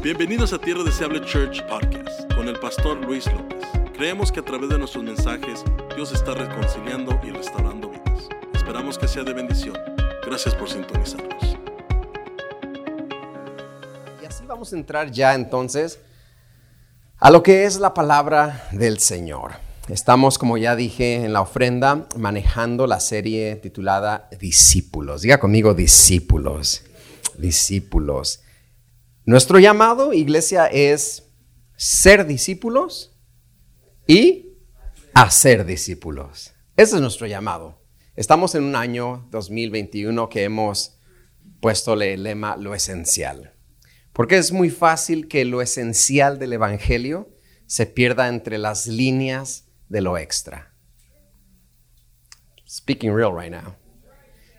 Bienvenidos a Tierra Deseable Church Podcast con el pastor Luis López. Creemos que a través de nuestros mensajes Dios está reconciliando y restaurando vidas. Esperamos que sea de bendición. Gracias por sintonizarnos. Y así vamos a entrar ya entonces a lo que es la palabra del Señor. Estamos, como ya dije en la ofrenda, manejando la serie titulada Discípulos. Diga conmigo discípulos, discípulos. Nuestro llamado, iglesia, es ser discípulos y hacer discípulos. Ese es nuestro llamado. Estamos en un año 2021 que hemos puesto el lema lo esencial. Porque es muy fácil que lo esencial del Evangelio se pierda entre las líneas de lo extra. Speaking real right now.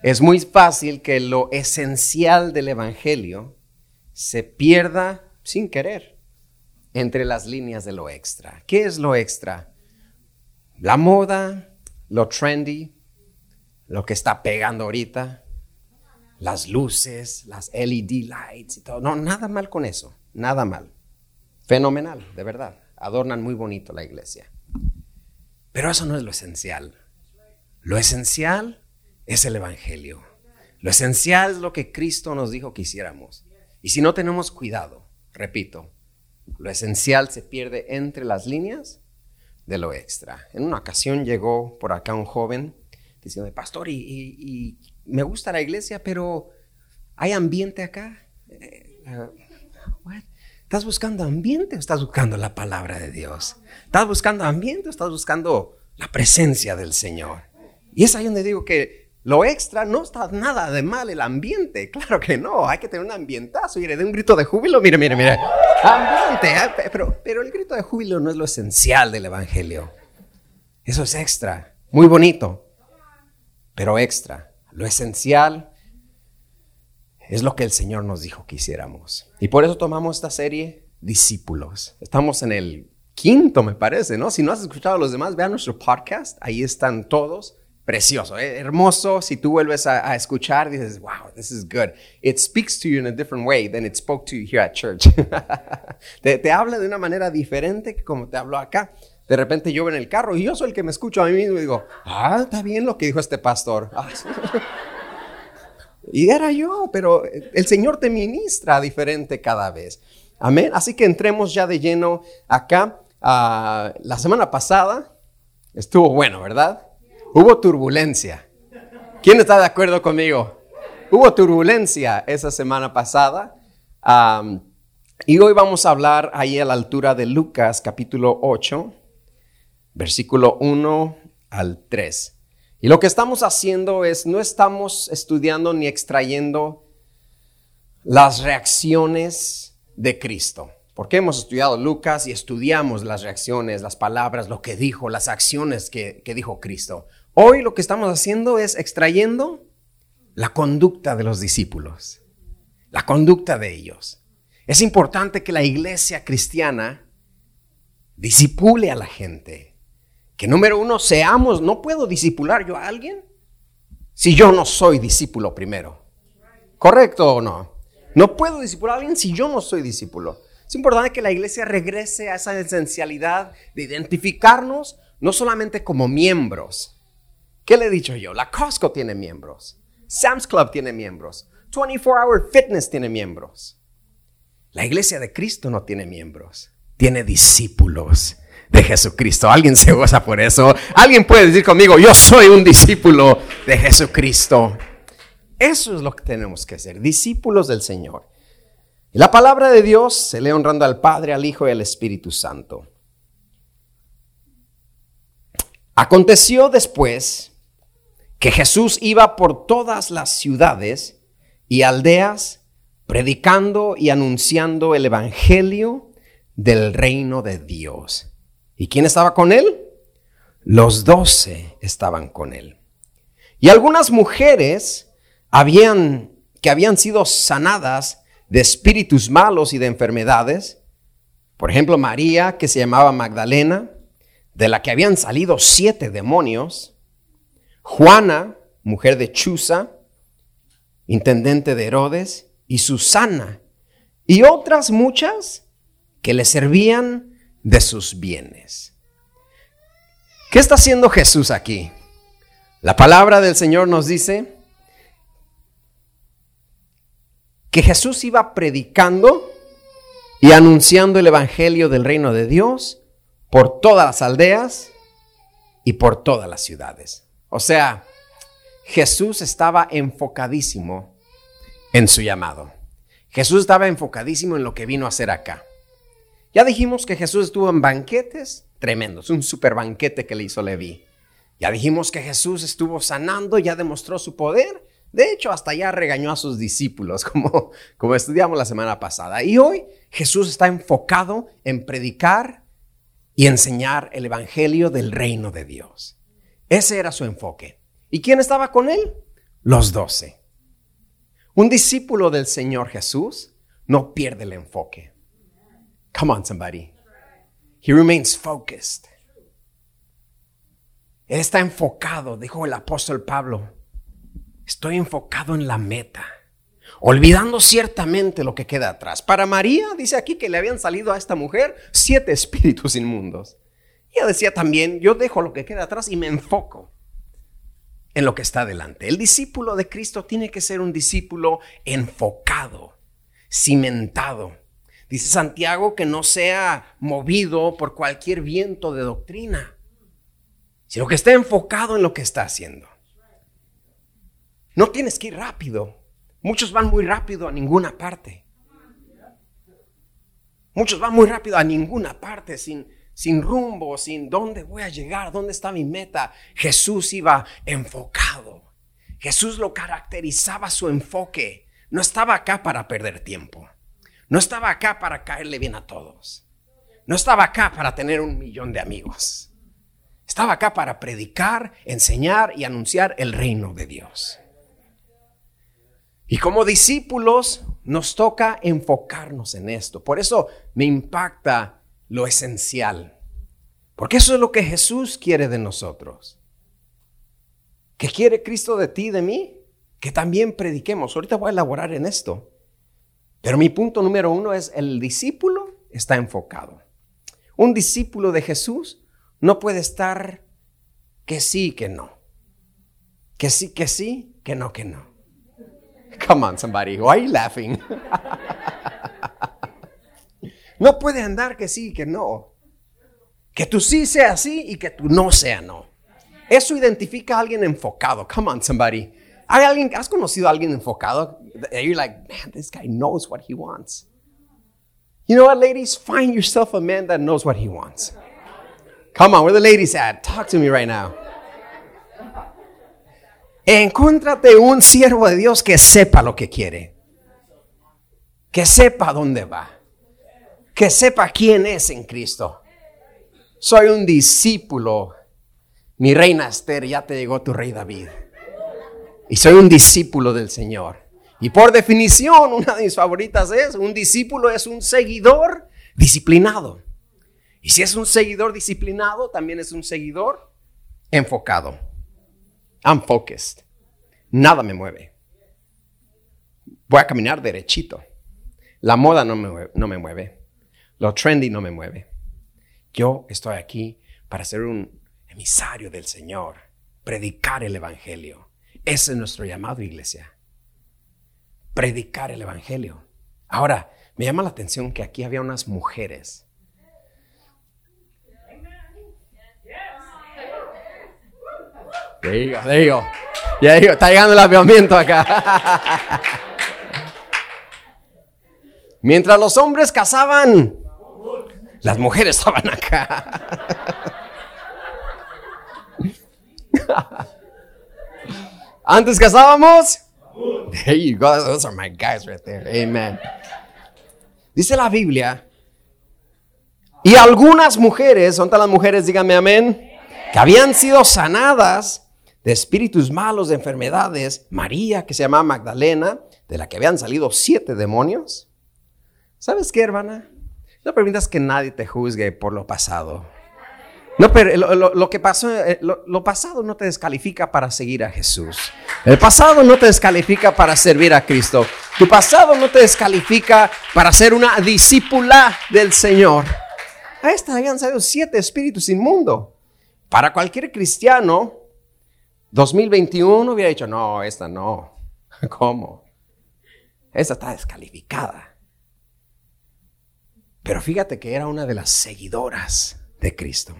Es muy fácil que lo esencial del Evangelio se pierda sin querer entre las líneas de lo extra. ¿Qué es lo extra? La moda, lo trendy, lo que está pegando ahorita, las luces, las LED lights y todo. No, nada mal con eso, nada mal. Fenomenal, de verdad. Adornan muy bonito la iglesia. Pero eso no es lo esencial. Lo esencial es el Evangelio. Lo esencial es lo que Cristo nos dijo que hiciéramos. Y si no tenemos cuidado, repito, lo esencial se pierde entre las líneas de lo extra. En una ocasión llegó por acá un joven diciendo, pastor, y, me gusta la iglesia, pero ¿hay ambiente acá? Eh, uh, ¿Estás buscando ambiente o estás buscando la palabra de Dios? ¿Estás buscando ambiente o estás buscando la presencia del Señor? Y es ahí donde digo que lo extra no está nada de mal el ambiente. Claro que no, hay que tener un ambientazo. Y de un grito de júbilo, mire, mire, mire. Ambiente, ¿eh? pero, pero el grito de júbilo no es lo esencial del Evangelio. Eso es extra, muy bonito, pero extra. Lo esencial es lo que el Señor nos dijo que hiciéramos. Y por eso tomamos esta serie Discípulos. Estamos en el quinto, me parece, ¿no? Si no has escuchado a los demás, vean nuestro podcast. Ahí están todos. Precioso, ¿eh? hermoso. Si tú vuelves a, escuchar, dices, wow, this is good. It speaks to you in a different way than it spoke to you here at church. te, te habla de una manera diferente que como te habló acá. De repente yo en el carro y yo soy el que me escucho a mí mismo y digo, ah, está bien lo que dijo este pastor. Ah, y era yo, pero el Señor te ministra diferente cada vez. Amén. Así que entremos ya de lleno acá. Ah, la semana pasada estuvo bueno, ¿verdad? Hubo turbulencia. ¿Quién está de acuerdo conmigo? Hubo turbulencia esa semana pasada. y hoy vamos a hablar ahí a la altura de Lucas capítulo 8, versículo 1 al 3. Y lo que estamos haciendo es, no estamos estudiando ni extrayendo las reacciones de Cristo. Porque hemos estudiado Lucas y estudiamos las reacciones, las palabras, lo que dijo, las acciones que, que dijo Cristo. Hoy lo que estamos haciendo es extrayendo la conducta de los discípulos, la conducta de ellos. Es importante que la iglesia cristiana disipule a la gente, que número uno, seamos, no puedo disipular yo a alguien si yo no soy discípulo primero. ¿Correcto o no? No puedo disipular a alguien si yo no soy discípulo. Es importante que la iglesia regrese a esa esencialidad de identificarnos no solamente como miembros. ¿Qué le he dicho yo? La Costco tiene miembros. Sam's Club tiene miembros. 24 Hour Fitness tiene miembros. La iglesia de Cristo no tiene miembros. Tiene discípulos de Jesucristo. ¿Alguien se goza por eso? ¿Alguien puede decir conmigo, yo soy un discípulo de Jesucristo? Eso es lo que tenemos que ser, discípulos del Señor. Y la palabra de Dios se lee honrando al Padre, al Hijo y al Espíritu Santo. Aconteció después que Jesús iba por todas las ciudades y aldeas predicando y anunciando el Evangelio del reino de Dios ¿Y quién estaba con él? Los doce estaban con él. Y algunas mujeres habían, que habían sido sanadas de espíritus malos y de enfermedades. Por ejemplo, María, que se llamaba Magdalena, de la que habían salido siete demonios. Juana, mujer de Chuza, intendente de Herodes, y Susana, y otras muchas que le servían de sus bienes. ¿Qué está haciendo Jesús aquí? La palabra del Señor nos dice que Jesús iba predicando y anunciando el Evangelio del reino de Dios por todas las aldeas y por todas las ciudades. O sea, Jesús estaba enfocadísimo en su llamado. Jesús estaba enfocadísimo en lo que vino a hacer acá. Ya dijimos que Jesús estuvo en banquetes tremendos, un super banquete que le hizo Leví. Ya dijimos que Jesús estuvo sanando, ya demostró su poder. De hecho, hasta ya regañó a sus discípulos, como, como estudiamos la semana pasada. Y hoy Jesús está enfocado en predicar y enseñar el Evangelio del reino de Dios. Ese era su enfoque. ¿Y quién estaba con él? Los doce. Un discípulo del Señor Jesús no pierde el enfoque. Come on, somebody. He remains focused. Él está enfocado, dijo el apóstol Pablo. Estoy enfocado en la meta, olvidando ciertamente lo que queda atrás. Para María, dice aquí que le habían salido a esta mujer siete espíritus inmundos. Y ella decía también, yo dejo lo que queda atrás y me enfoco en lo que está delante. El discípulo de Cristo tiene que ser un discípulo enfocado, cimentado. Dice Santiago que no sea movido por cualquier viento de doctrina, sino que esté enfocado en lo que está haciendo. No tienes que ir rápido. Muchos van muy rápido a ninguna parte. Muchos van muy rápido a ninguna parte sin, sin rumbo, sin dónde voy a llegar, dónde está mi meta. Jesús iba enfocado. Jesús lo caracterizaba su enfoque. No estaba acá para perder tiempo. No estaba acá para caerle bien a todos. No estaba acá para tener un millón de amigos. Estaba acá para predicar, enseñar y anunciar el reino de Dios. Y como discípulos nos toca enfocarnos en esto. Por eso me impacta lo esencial. Porque eso es lo que Jesús quiere de nosotros. ¿Qué quiere Cristo de ti, de mí? Que también prediquemos. Ahorita voy a elaborar en esto. Pero mi punto número uno es el discípulo está enfocado. Un discípulo de Jesús no puede estar que sí, que no. Que sí, que sí, que no, que no. Come on, somebody. Why are you laughing? No puede andar que sí, que no. Que tú sí sea sí y que tú no sea no. Eso identifica a alguien enfocado. Come on, somebody. ¿Hay alguien, ¿Has conocido a alguien enfocado? You're like, man, this guy knows what he wants. You know what, ladies? Find yourself a man that knows what he wants. Come on, where the ladies at? Talk to me right now. Encuéntrate un siervo de Dios que sepa lo que quiere. Que sepa dónde va que sepa quién es en Cristo. Soy un discípulo. Mi reina Esther, ya te llegó tu rey David. Y soy un discípulo del Señor. Y por definición, una de mis favoritas es, un discípulo es un seguidor disciplinado. Y si es un seguidor disciplinado, también es un seguidor enfocado. I'm focused. Nada me mueve. Voy a caminar derechito. La moda no me, no me mueve. Lo trendy no me mueve. Yo estoy aquí para ser un emisario del Señor, predicar el Evangelio. Ese es nuestro llamado, iglesia. Predicar el Evangelio. Ahora, me llama la atención que aquí había unas mujeres. Digo, digo. Ya digo, está llegando el avivamiento acá. Mientras los hombres cazaban las mujeres estaban acá. Antes casábamos. There you go. Those are my guys right there. Amen. Dice la Biblia. Y algunas mujeres, son las mujeres, díganme amén, que habían sido sanadas de espíritus malos, de enfermedades. María, que se llamaba Magdalena, de la que habían salido siete demonios. ¿Sabes qué, hermana? No permitas que nadie te juzgue por lo pasado. No, pero lo, que pasó, eh, lo, pasado no te descalifica para seguir a Jesús. El pasado no te descalifica para servir a Cristo. Tu pasado no te descalifica para ser una discípula del Señor. A esta habían salido siete espíritus inmundos. Para cualquier cristiano, 2021 hubiera dicho, no, esta no. ¿Cómo? Esta está descalificada. Pero fíjate que era una de las seguidoras de Cristo.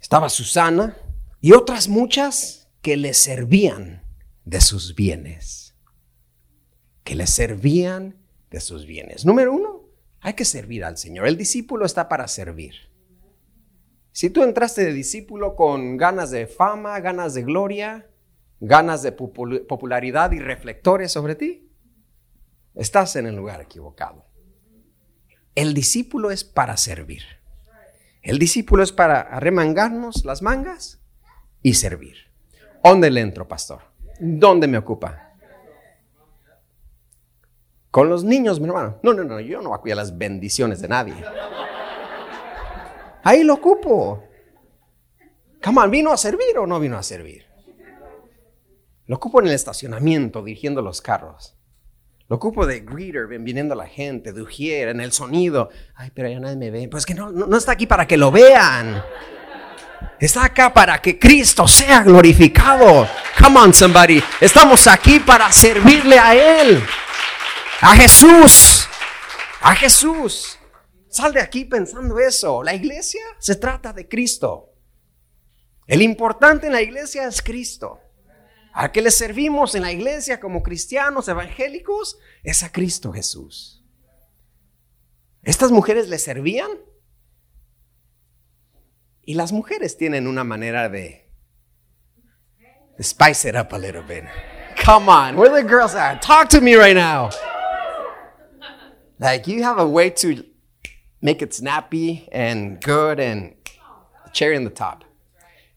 Estaba Susana y otras muchas que le servían de sus bienes. Que le servían de sus bienes. Número uno, hay que servir al Señor. El discípulo está para servir. Si tú entraste de discípulo con ganas de fama, ganas de gloria, ganas de popularidad y reflectores sobre ti, estás en el lugar equivocado. El discípulo es para servir. El discípulo es para arremangarnos las mangas y servir. ¿Dónde le entro, pastor? ¿Dónde me ocupa? Con los niños, mi hermano. No, no, no, yo no voy a cuidar las bendiciones de nadie. Ahí lo ocupo. Come ¿vino a servir o no vino a servir? Lo ocupo en el estacionamiento, dirigiendo los carros. Lo ocupo de greeter, viniendo la gente, de ujier, en el sonido. Ay, pero ya nadie me ve. Pues que no, no, está aquí para que lo vean. Está acá para que Cristo sea glorificado. Come on, somebody. Estamos aquí para servirle a Él. A Jesús. A Jesús. Sal de aquí pensando eso. La iglesia se trata de Cristo. El importante en la iglesia es Cristo. A que le servimos en la iglesia como cristianos evangélicos es a Cristo Jesús. Estas mujeres le servían y las mujeres tienen una manera de, spice it up a little bit. Come on, where the girls at? Talk to me right now. Like you have a way to make it snappy and good and cherry on the top.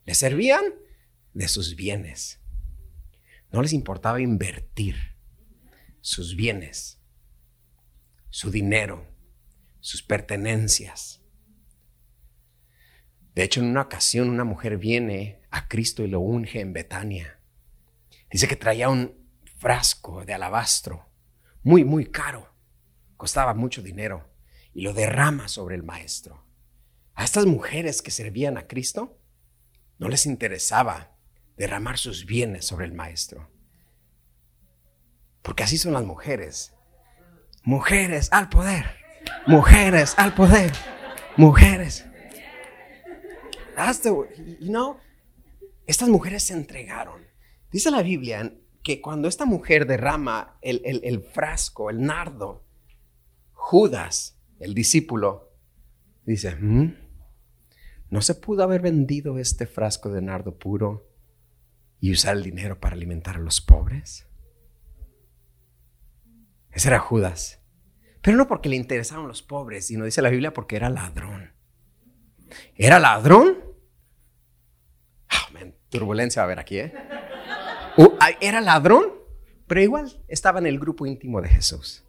Le servían de sus bienes. No les importaba invertir sus bienes, su dinero, sus pertenencias. De hecho, en una ocasión una mujer viene a Cristo y lo unge en Betania. Dice que traía un frasco de alabastro, muy, muy caro. Costaba mucho dinero y lo derrama sobre el maestro. A estas mujeres que servían a Cristo no les interesaba derramar sus bienes sobre el maestro. Porque así son las mujeres. Mujeres al poder. Mujeres al poder. Mujeres. you know, estas mujeres se entregaron. Dice la Biblia que cuando esta mujer derrama el, frasco, el nardo, Judas, el discípulo, dice, mm, ¿no se pudo haber vendido este frasco de nardo puro y usar el dinero para alimentar a los pobres? Ese era Judas. Pero no porque le interesaban los pobres, sino dice la Biblia porque era ladrón. ¿Era ladrón? Oh, turbulencia va a haber aquí, ¿eh? era ladrón, pero igual estaba en el grupo íntimo de Jesús.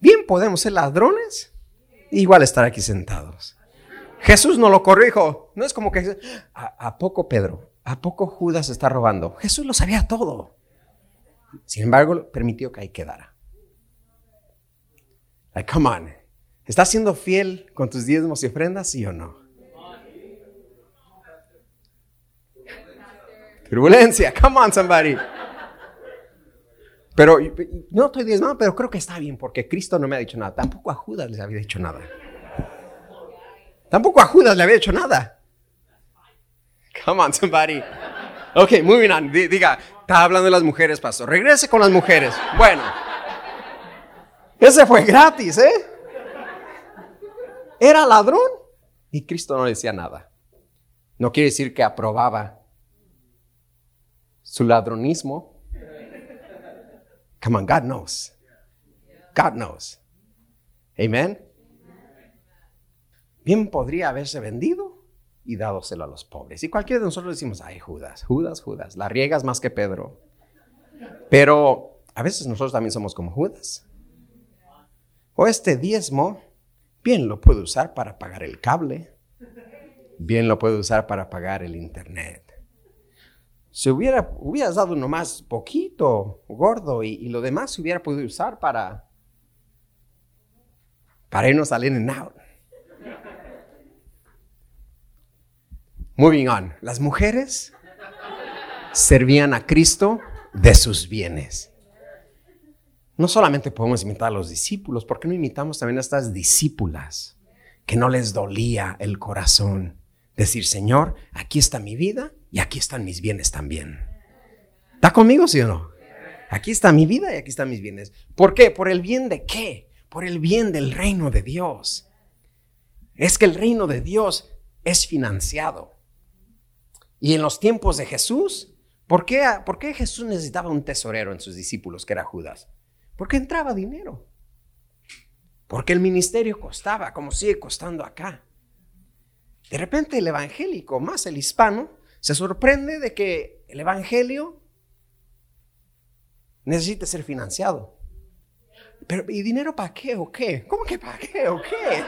Bien podemos ser ladrones, igual estar aquí sentados. Jesús no lo corrijo. No es como que, ¿a, poco Pedro? ¿A poco Judas está robando? Jesús lo sabía todo. Sin embargo, permitió que ahí quedara. Like, come on. ¿Estás siendo fiel con tus diezmos y ofrendas, sí o no? Turbulencia, come on, somebody. Pero no estoy diezmando, pero creo que está bien porque Cristo no me ha dicho nada. Tampoco a Judas le había dicho nada. Tampoco a Judas le había dicho nada. Come on, somebody. Ok, moving on. Diga, está hablando de las mujeres, pastor. Regrese con las mujeres. Bueno. Ese fue gratis, ¿eh? Era ladrón y Cristo no decía nada. No quiere decir que aprobaba su ladronismo. Come on, God knows. God knows. Amen. Bien podría haberse vendido y dádoselo a los pobres. Y cualquiera de nosotros decimos, ay, Judas, Judas, Judas, la riegas más que Pedro. Pero a veces nosotros también somos como Judas. O este diezmo, bien lo puedo usar para pagar el cable, bien lo puedo usar para pagar el internet. si hubiera, hubieras dado nomás poquito, gordo, y, y lo demás se hubiera podido usar para, para irnos al in and out. Moving on. Las mujeres servían a Cristo de sus bienes. No solamente podemos imitar a los discípulos, ¿por qué no imitamos también a estas discípulas que no les dolía el corazón? Decir, Señor, aquí está mi vida y aquí están mis bienes también. ¿Está conmigo, sí o no? Aquí está mi vida y aquí están mis bienes. ¿Por qué? ¿Por el bien de qué? Por el bien del reino de Dios. Es que el reino de Dios es financiado. Y en los tiempos de Jesús, ¿por qué, ¿por qué Jesús necesitaba un tesorero en sus discípulos, que era Judas? Porque entraba dinero. Porque el ministerio costaba, como sigue costando acá. De repente el evangélico, más el hispano, se sorprende de que el evangelio necesite ser financiado. Pero, ¿y dinero para qué o qué? ¿Cómo que para qué o qué?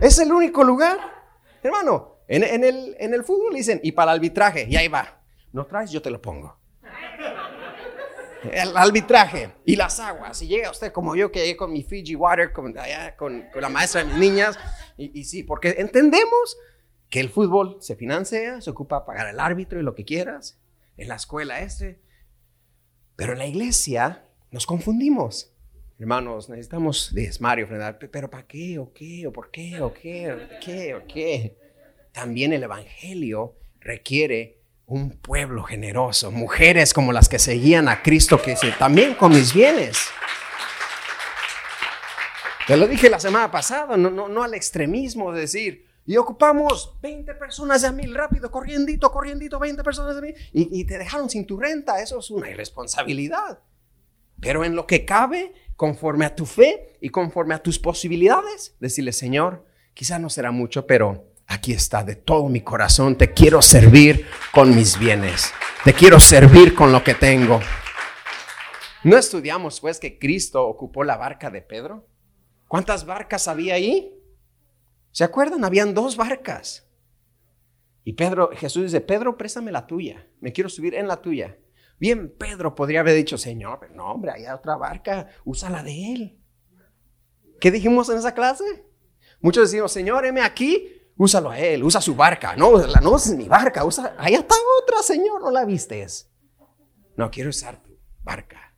¿Es el único lugar? Hermano, en, el, en el fútbol dicen, y para arbitraje, y ahí va. No traes, yo te lo pongo el arbitraje y las aguas. Y llega usted como yo que llegué con mi Fiji Water, con, con, la maestra de mis niñas. Y, y, sí, porque entendemos que el fútbol se financia, se ocupa pagar el árbitro y lo que quieras. En la escuela este. Pero en la iglesia nos confundimos. Hermanos, necesitamos diezmar y ofrendar. ¿Pero para qué? ¿O qué? ¿O por qué? ¿O qué? ¿O qué? ¿O qué? También el evangelio requiere un pueblo generoso, mujeres como las que seguían a Cristo, que se, también con mis bienes. Te lo dije la semana pasada, no, al extremismo de decir, y ocupamos 20 personas de mil, rápido, corriendito, corriendito, 20 personas de mil, y, y te dejaron sin tu renta, eso es una irresponsabilidad. Pero en lo que cabe, conforme a tu fe y conforme a tus posibilidades, decirle, Señor, quizá no será mucho, pero aquí está, de todo mi corazón, te quiero servir con mis bienes, te quiero servir con lo que tengo. ¿No estudiamos pues que Cristo ocupó la barca de Pedro? ¿Cuántas barcas había ahí? ¿Se acuerdan? Habían dos barcas. Y Pedro, Jesús dice, Pedro, préstame la tuya, me quiero subir en la tuya. Bien, Pedro podría haber dicho, Señor, no, hombre, hay otra barca, usa la de él. ¿Qué dijimos en esa clase? Muchos decimos, Señor, heme aquí, úsalo a él, usa su barca. No, no es mi barca, usa, ahí está otra, Señor, no la vistes. No, quiero usar tu barca.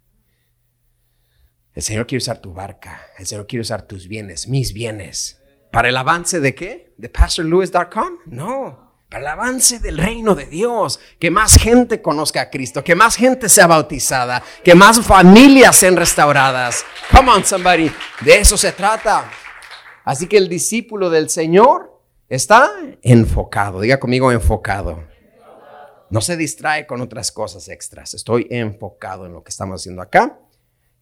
El Señor quiere usar tu barca, el Señor quiere usar tus bienes, mis bienes. ¿Para el avance de qué? ¿De pastorlewis.com? No, para el avance del reino de Dios. Que más gente conozca a Cristo, que más gente sea bautizada, que más familias sean restauradas. Come on, somebody. De eso se trata. Así que el discípulo del Señor Está enfocado, diga conmigo enfocado. No se distrae con otras cosas extras. Estoy enfocado en lo que estamos haciendo acá.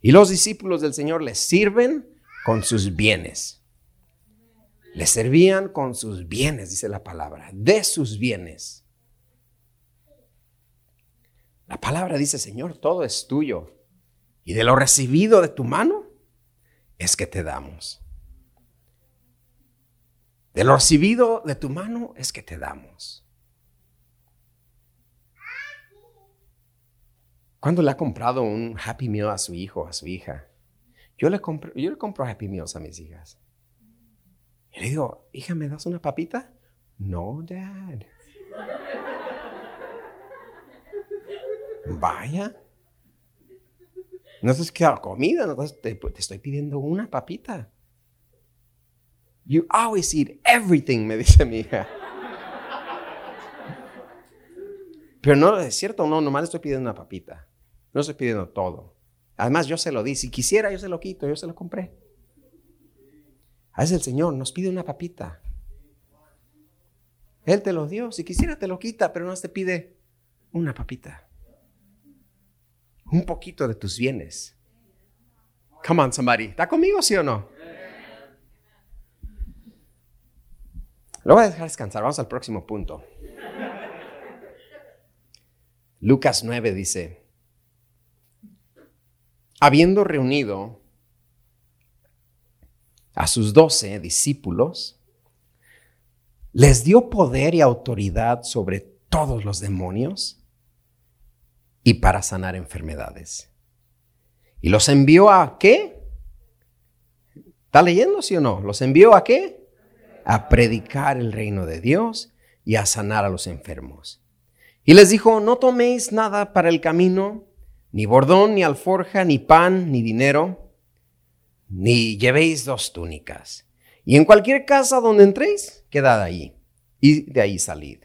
Y los discípulos del Señor les sirven con sus bienes. Les servían con sus bienes, dice la palabra, de sus bienes. La palabra dice, Señor, todo es tuyo. Y de lo recibido de tu mano es que te damos. De lo recibido de tu mano es que te damos. ¿Cuándo le ha comprado un Happy Meal a su hijo, a su hija? Yo le compro, yo le compro Happy Meals a mis hijas. Y le digo, hija, ¿me das una papita? No, dad. Vaya. No es que comida, no te estoy pidiendo una papita. You always eat everything, me dice mi hija. Pero no es cierto, no, nomás estoy pidiendo una papita. No estoy pidiendo todo. Además, yo se lo di. Si quisiera, yo se lo quito, yo se lo compré. A veces el Señor nos pide una papita. Él te lo dio. Si quisiera, te lo quita, pero no te pide una papita. Un poquito de tus bienes. Come on, somebody. ¿Está conmigo, sí o no? Lo voy a dejar descansar. Vamos al próximo punto. Lucas 9 dice, habiendo reunido a sus doce discípulos, les dio poder y autoridad sobre todos los demonios y para sanar enfermedades. ¿Y los envió a qué? ¿Está leyendo, sí o no? ¿Los envió a qué? A predicar el reino de Dios y a sanar a los enfermos. Y les dijo, no toméis nada para el camino, ni bordón, ni alforja, ni pan, ni dinero, ni llevéis dos túnicas. Y en cualquier casa donde entréis, quedad ahí, y de ahí salid.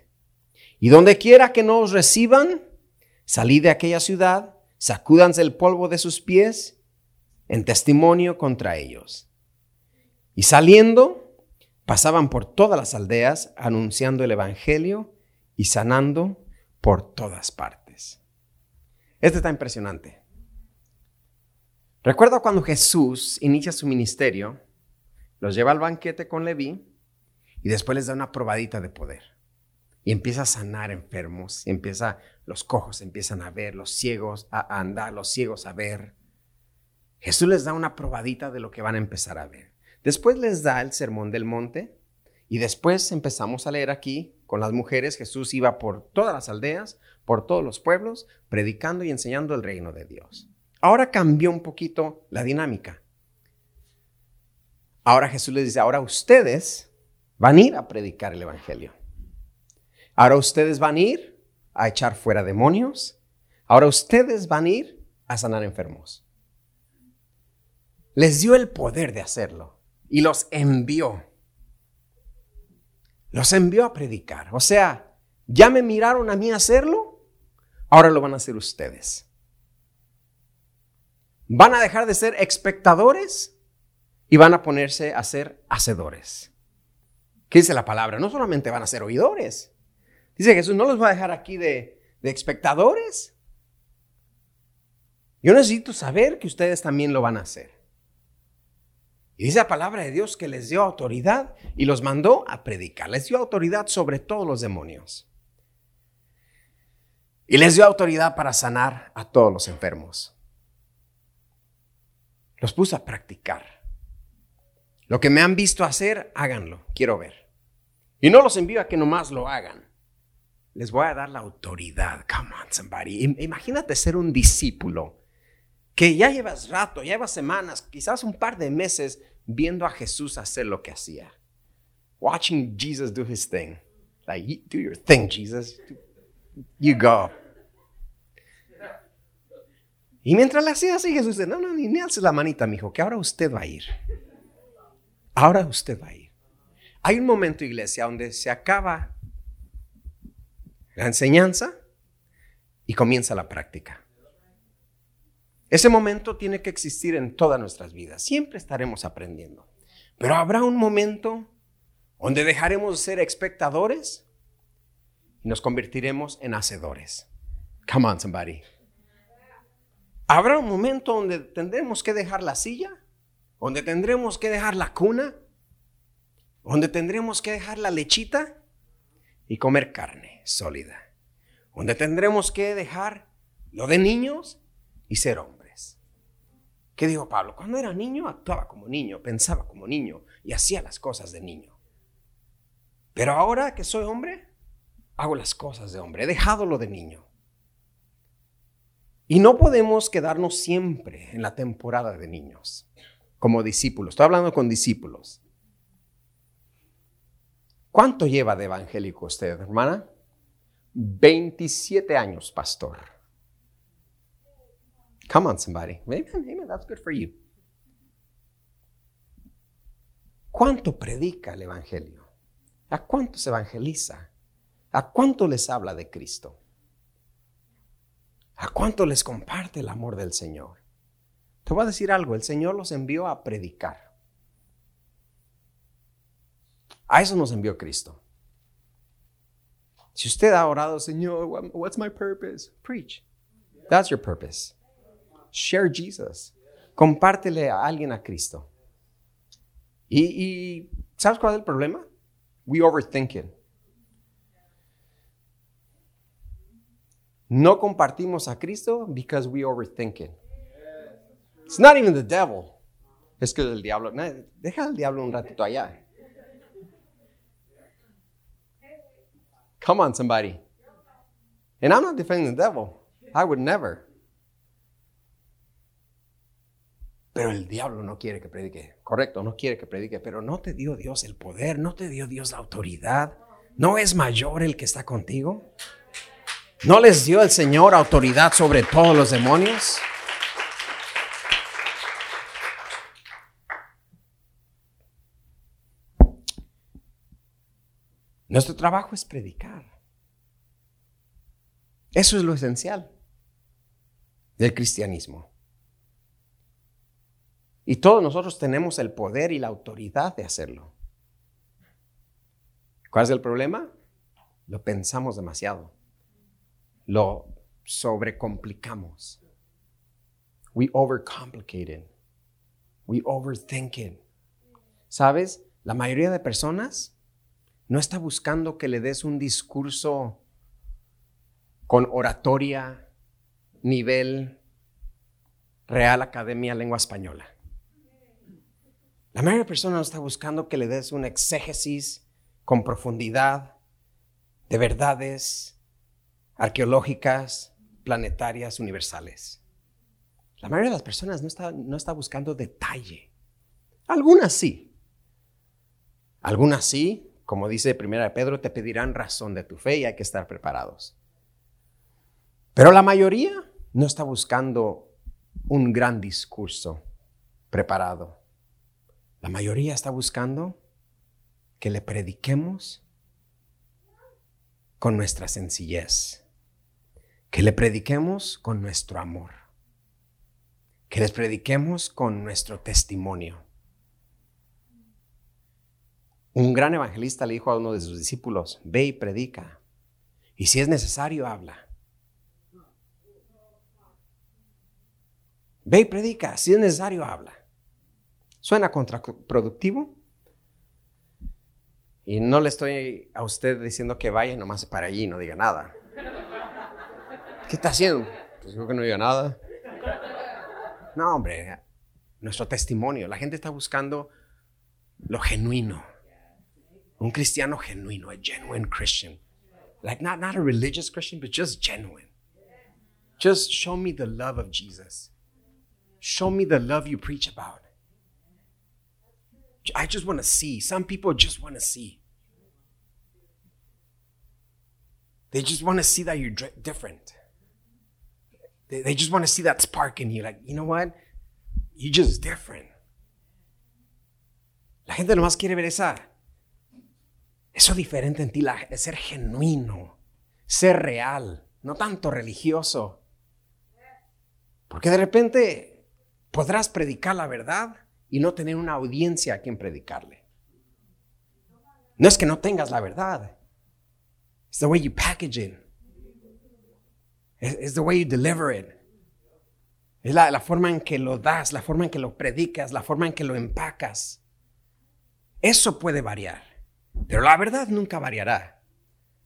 Y donde quiera que no os reciban, salid de aquella ciudad, sacúdanse el polvo de sus pies en testimonio contra ellos. Y saliendo, pasaban por todas las aldeas anunciando el Evangelio y sanando por todas partes. Este está impresionante. Recuerdo cuando Jesús inicia su ministerio, los lleva al banquete con Leví y después les da una probadita de poder. Y empieza a sanar enfermos, empieza, los cojos empiezan a ver, los ciegos a andar, los ciegos a ver. Jesús les da una probadita de lo que van a empezar a ver. Después les da el sermón del monte y después empezamos a leer aquí con las mujeres. Jesús iba por todas las aldeas, por todos los pueblos, predicando y enseñando el reino de Dios. Ahora cambió un poquito la dinámica. Ahora Jesús les dice, ahora ustedes van a ir a predicar el Evangelio. Ahora ustedes van a ir a echar fuera demonios. Ahora ustedes van a ir a sanar enfermos. Les dio el poder de hacerlo y los envió. Los envió a predicar. O sea, ya me miraron a mí hacerlo, ahora lo van a hacer ustedes. Van a dejar de ser espectadores y van a ponerse a ser hacedores. ¿Qué dice la palabra? No solamente van a ser oidores, Dice Jesús, no los voy a dejar aquí de, de espectadores. Yo necesito saber que ustedes también lo van a hacer. Y dice la palabra de Dios que les dio autoridad y los mandó a predicar. Les dio autoridad sobre todos los demonios. Y les dio autoridad para sanar a todos los enfermos. Los puso a practicar. Lo que me han visto hacer, háganlo. Quiero ver. Y no los envío a que nomás lo hagan les voy a dar la autoridad. Come on, somebody. Imagínate ser un discípulo que ya llevas rato, ya llevas semanas, quizás un par de meses viendo a Jesús hacer lo que hacía. Watching Jesus do his thing. Like, do your thing, Jesus. You go. Y mientras le hacía así, Jesús dice, no, no, ni, ni alces la manita, mijo, que ahora usted va a ir. Ahora usted va a ir. Hay un momento, iglesia, donde se acaba la enseñanza y comienza la práctica. Ese momento tiene que existir en todas nuestras vidas. Siempre estaremos aprendiendo. Pero habrá un momento donde dejaremos de ser espectadores y nos convertiremos en hacedores. Come on, somebody. Habrá un momento donde tendremos que dejar la silla, donde tendremos que dejar la cuna, donde tendremos que dejar la lechita y comer carne sólida, donde tendremos que dejar lo de niños y ser hombres. ¿Qué dijo Pablo? Cuando era niño actuaba como niño, pensaba como niño y hacía las cosas de niño. Pero ahora que soy hombre, hago las cosas de hombre, he dejado lo de niño. Y no podemos quedarnos siempre en la temporada de niños, como discípulos. Estoy hablando con discípulos. ¿Cuánto lleva de evangélico usted, hermana? 27 años, pastor. Come on, somebody. Amen, amen, that's good for you. ¿Cuánto predica el evangelio? ¿A cuánto se evangeliza? ¿A cuánto les habla de Cristo? ¿A cuánto les comparte el amor del Señor? Te voy a decir algo, el Señor los envió a predicar. A eso nos envió Cristo. Si usted ha orado, Señor, what's my purpose? Preach. That's your purpose. Share Jesus. Compártele a alguien a Cristo. Y, y ¿sabes cuál es el problema? We overthink it. No compartimos a Cristo because we overthink it. It's not even the devil. Es que el diablo, deja al diablo un ratito allá. Come on, somebody. And I'm not defending the devil. I would never. Pero el diablo no quiere que predique. Correcto, no quiere que predique. Pero no te dio Dios el poder, no te dio Dios la autoridad. ¿No es mayor el que está contigo? ¿No les dio el Señor autoridad sobre todos los demonios? Nuestro trabajo es predicar. Eso es lo esencial del cristianismo. Y todos nosotros tenemos el poder y la autoridad de hacerlo. ¿Cuál es el problema? Lo pensamos demasiado. Lo sobrecomplicamos. We overcomplicate it. We overthink it. ¿Sabes? La mayoría de personas no está buscando que le des un discurso con oratoria, nivel Real Academia Lengua Española. La mayoría de personas no está buscando que le des un exégesis con profundidad de verdades arqueológicas, planetarias, universales. La mayoría de las personas no está, no está buscando detalle. Algunas sí. Algunas sí, como dice Primera Pedro, te pedirán razón de tu fe y hay que estar preparados. Pero la mayoría no está buscando un gran discurso preparado. La mayoría está buscando que le prediquemos con nuestra sencillez, que le prediquemos con nuestro amor, que les prediquemos con nuestro testimonio. Un gran evangelista le dijo a uno de sus discípulos, ve y predica, y si es necesario, habla. Ve y predica, si es necesario, habla. ¿Suena contraproductivo? Y no le estoy a usted diciendo que vaya nomás para allí y no diga nada. ¿Qué está haciendo? Pues creo que no diga nada. No, hombre, nuestro testimonio. La gente está buscando lo genuino. Un cristiano genuino, a genuine Christian. Like not, not a religious Christian, but just genuine. Just show me the love of Jesus. Show me the love you preach about. I just want to see. Some people just want to see. They just want to see that you're different. They, just want to see that spark in you. Like, you know what? You're just different. La gente nomás quiere ver esa, eso diferente en ti, la, ser genuino, ser real, no tanto religioso. Porque de repente podrás predicar la verdad y no tener una audiencia a quien predicarle. No es que no tengas la verdad. It's the way you package it. It's the way you deliver it. Es la, la, forma en que lo das, la forma en que lo predicas, la forma en que lo empacas. Eso puede variar, pero la verdad nunca variará.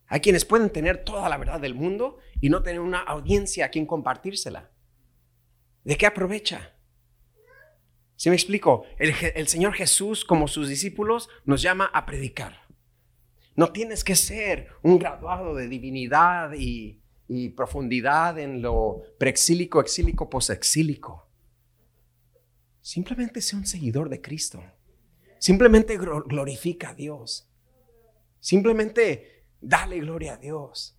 Hay quienes pueden tener toda la verdad del mundo y no tener una audiencia a quien compartírsela. ¿De qué aprovecha? ¿Sí me explico? El, Señor Jesús, como sus discípulos, nos llama a predicar. No tienes que ser un graduado de divinidad y, y profundidad en lo preexílico, exílico, posexílico. Simplemente sea un seguidor de Cristo. Simplemente glorifica a Dios. Simplemente dale gloria a Dios.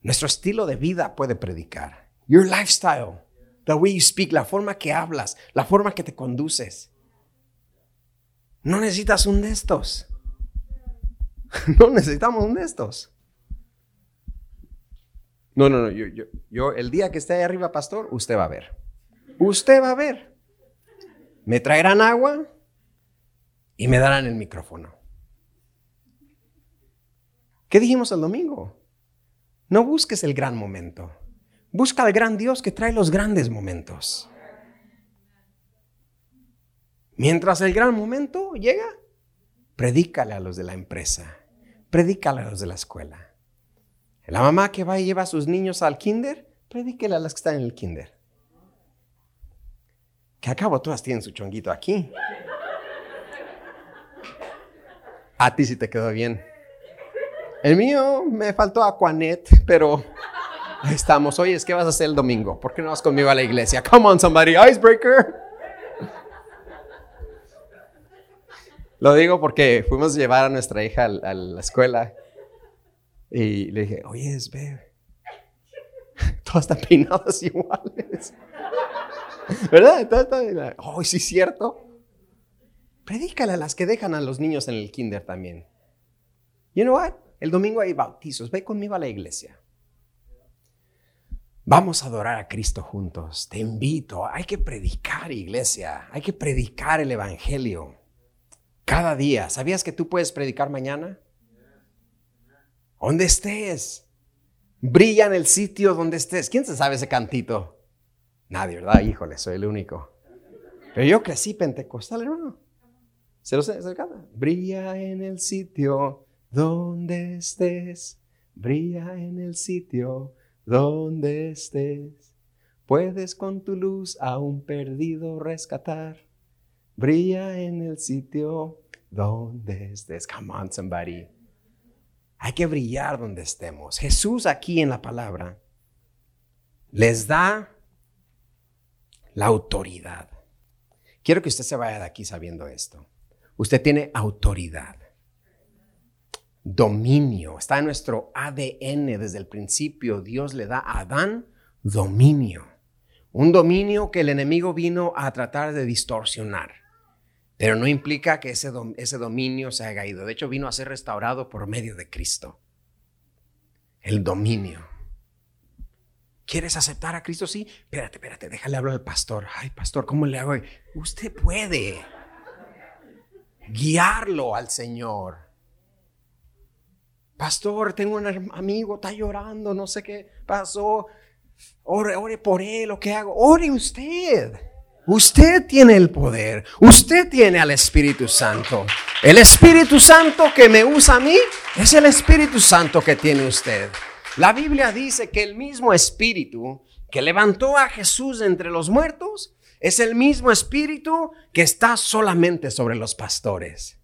Nuestro estilo de vida puede predicar. Your lifestyle, the way you speak, la forma que hablas, la forma que te conduces. No necesitas un de estos. No necesitamos un de estos. No, no, no. Yo, yo, yo, el día que esté ahí arriba, pastor, usted va a ver. Usted va a ver. Me traerán agua y me darán el micrófono. ¿Qué dijimos el domingo? No busques el gran momento. Busca al gran Dios que trae los grandes momentos. Mientras el gran momento llega, predícale a los de la empresa, predícale a los de la escuela. La mamá que va y lleva a sus niños al kinder, predíquele a las que están en el kinder. Que acabo todas tienen su chonguito aquí. A ti sí te quedó bien. El mío me faltó Aquanet, pero ahí estamos. Oye, ¿qué vas a hacer el domingo? ¿Por qué no vas conmigo a la iglesia? Come on, somebody, icebreaker. Lo digo porque fuimos a llevar a nuestra hija a, la escuela y le dije, oye, ve, todas están peinadas iguales. ¿Verdad? Oh, sí, cierto. Predícale a las que dejan a los niños en el kinder también. You know what? El domingo hay bautizos. Ve conmigo a la iglesia. Vamos a adorar a Cristo juntos. Te invito. Hay que predicar, iglesia. Hay que predicar el Evangelio. Cada día. ¿Sabías que tú puedes predicar mañana? Donde estés. Brilla en el sitio donde estés. ¿Quién se sabe ese cantito? Nadie, ¿verdad? Híjole, soy el único. Pero yo crecí pentecostal, hermano. Se lo sé, se Brilla en el sitio donde estés. Brilla en el sitio donde estés. Puedes con tu luz a un perdido rescatar. Brilla en el sitio donde estés. Come on, somebody. Hay que brillar donde estemos. Jesús aquí en la palabra les da la autoridad. Quiero que usted se vaya de aquí sabiendo esto. Usted tiene autoridad, dominio. Está en nuestro ADN desde el principio. Dios le da a Adán dominio. Un dominio que el enemigo vino a tratar de distorsionar. Pero no implica que ese, ese dominio se haya ido. De hecho, vino a ser restaurado por medio de Cristo. El dominio. ¿Quieres aceptar a Cristo? Sí. Espérate, espérate, déjale hablar al pastor. Ay, pastor, ¿cómo le hago? Usted puede guiarlo al Señor. Pastor, tengo un amigo, está llorando, no sé qué pasó. Ore, ore por él, lo que hago. Ore usted. Usted tiene el poder, usted tiene al Espíritu Santo. El Espíritu Santo que me usa a mí es el Espíritu Santo que tiene usted. La Biblia dice que el mismo Espíritu que levantó a Jesús entre los muertos es el mismo Espíritu que está solamente sobre los pastores.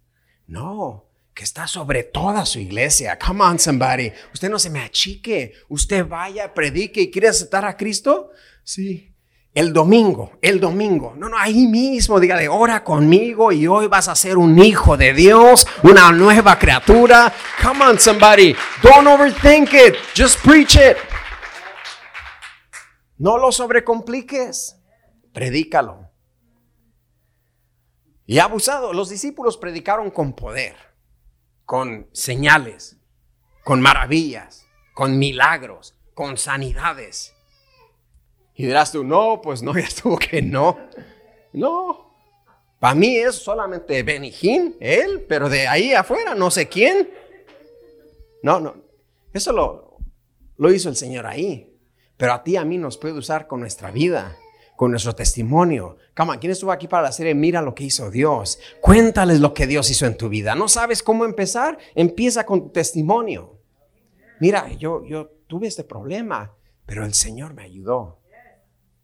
No, que está sobre toda su iglesia. Come on, somebody. Usted no se me achique. Usted vaya, predique y quiere aceptar a Cristo. Sí, el domingo, el domingo. No, no, ahí mismo, dígale, ora conmigo y hoy vas a ser un hijo de Dios, una nueva criatura. Come on, somebody. Don't overthink it. Just preach it. No lo sobrecompliques. Predícalo. Y abusado, los discípulos predicaron con poder, con señales, con maravillas, con milagros, con sanidades. Y dirás tú, no, pues no, ya estuvo que no. No. Para mí es solamente Benijín, él, pero de ahí afuera no sé quién. No, no. Eso lo, lo hizo el Señor ahí. Pero a ti, a mí nos puede usar con nuestra vida, con nuestro testimonio. Cama, ¿quién estuvo aquí para la serie? Mira lo que hizo Dios. Cuéntales lo que Dios hizo en tu vida. ¿No sabes cómo empezar? Empieza con tu testimonio. Mira, yo, yo tuve este problema, pero el Señor me ayudó.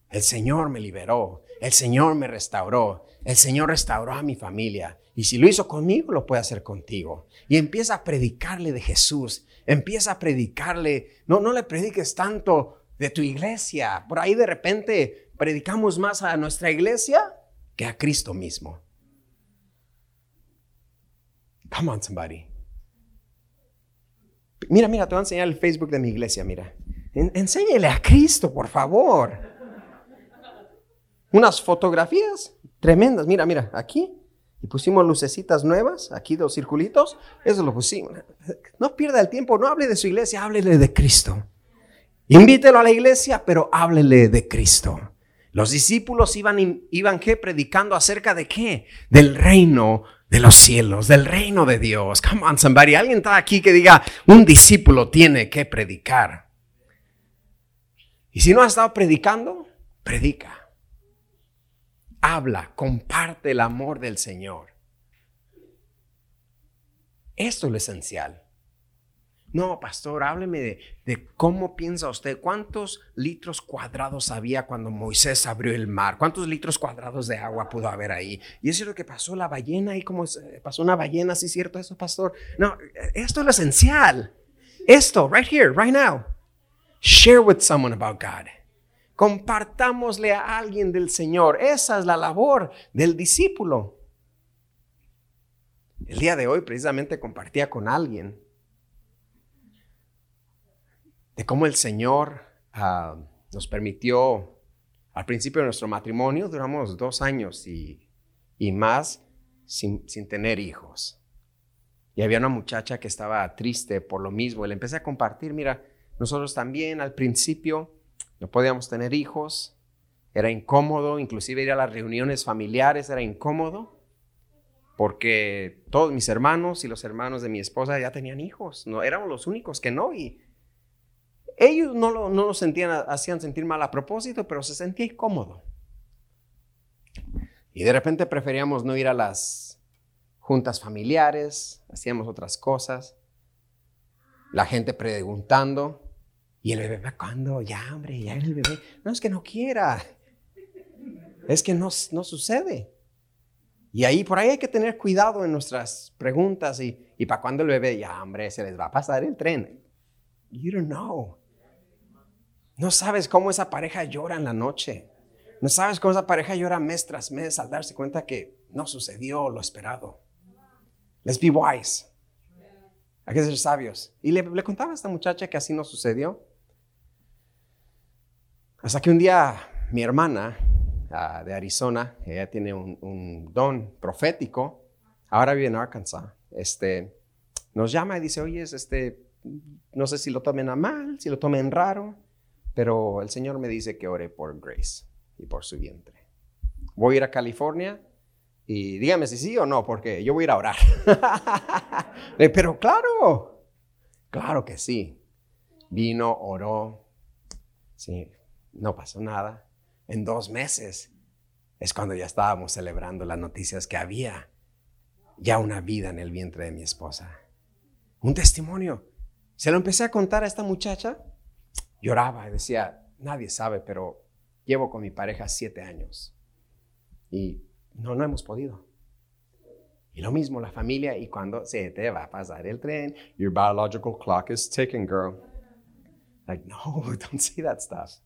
El Señor me liberó, el Señor me restauró, el Señor restauró a mi familia. Y si lo hizo conmigo, lo puede hacer contigo. Y empieza a predicarle de Jesús, empieza a predicarle, no, no le prediques tanto de tu iglesia. Por ahí de repente predicamos más a nuestra iglesia que a Cristo mismo. Come on, somebody. Mira, mira, te voy a enseñar el Facebook de mi iglesia, mira. enséñale a Cristo, por favor unas fotografías tremendas. Mira, mira, aquí. Y pusimos lucecitas nuevas, aquí dos circulitos. Eso lo pusimos. No pierda el tiempo, no hable de su iglesia, háblele de Cristo. Invítelo a la iglesia, pero háblele de Cristo. Los discípulos iban, predicando acerca de qué? Del reino de los cielos, del reino de Dios. Come on, somebody. Alguien está aquí que diga, un discípulo tiene que predicar. Y si no ha estado predicando, predica habla, comparte el amor del Señor. Esto es lo esencial. No, pastor, hábleme de, cómo piensa usted, cuántos litros cuadrados había cuando Moisés abrió el mar, cuántos litros cuadrados de agua pudo haber ahí. Y eso es lo que pasó la ballena y cómo pasó una ballena, ¿sí es cierto eso, pastor? No, esto es lo esencial. Esto, right here, right now. Share with someone about God. Compartámosle a alguien del Señor. Esa es la labor del discípulo. El día de hoy precisamente compartía con alguien de cómo el Señor ah, nos permitió, al principio de nuestro matrimonio, duramos dos años y, más sin, sin, tener hijos. Y había una muchacha que estaba triste por lo mismo. Y le empecé a compartir, mira, nosotros también al principio no podíamos tener hijos, era incómodo, inclusive ir a las reuniones familiares era incómodo, porque todos mis hermanos y los hermanos de mi esposa ya tenían hijos, no éramos los únicos que no, y ellos no, lo, no nos sentían, hacían sentir mal a propósito, pero se sentía incómodo. Y de repente preferíamos no ir a las juntas familiares, hacíamos otras cosas. La gente preguntando, ¿y el bebé cuándo? Ya, hombre, ya el bebé. No es que no quiera, es que no, no sucede. Y ahí, por ahí hay que tener cuidado en nuestras preguntas y, y para cuando el bebé, ya, hombre, se les va a pasar el tren. You don't know. No sabes cómo esa pareja llora en la noche. No sabes cómo esa pareja llora mes tras mes al darse cuenta que no sucedió lo esperado. Let's be wise. Hay que ser sabios. Y le, contaba a esta muchacha que así no sucedió. Hasta que un día mi hermana ah, de Arizona, ella tiene un, don profético, ahora vive en Arkansas, este, nos llama y dice, oye, este, no sé si lo tomen a mal, si lo tomen raro, pero el Señor me dice que ore por Grace y por su vientre. Voy a ir a California y dígame si sí o no, porque yo voy a ir a orar. pero claro, claro que sí. Vino, oró, sí, no pasó nada. En dos meses es cuando ya estábamos celebrando las noticias que había ya una vida en el vientre de mi esposa. Un testimonio. Se lo empecé a contar a esta muchacha lloraba y decía, nadie sabe, pero llevo con mi pareja siete años y no, no hemos podido. Y lo mismo la familia y cuando se te va a pasar el tren, your biological clock is ticking, girl. Like, no, don't say that stuff.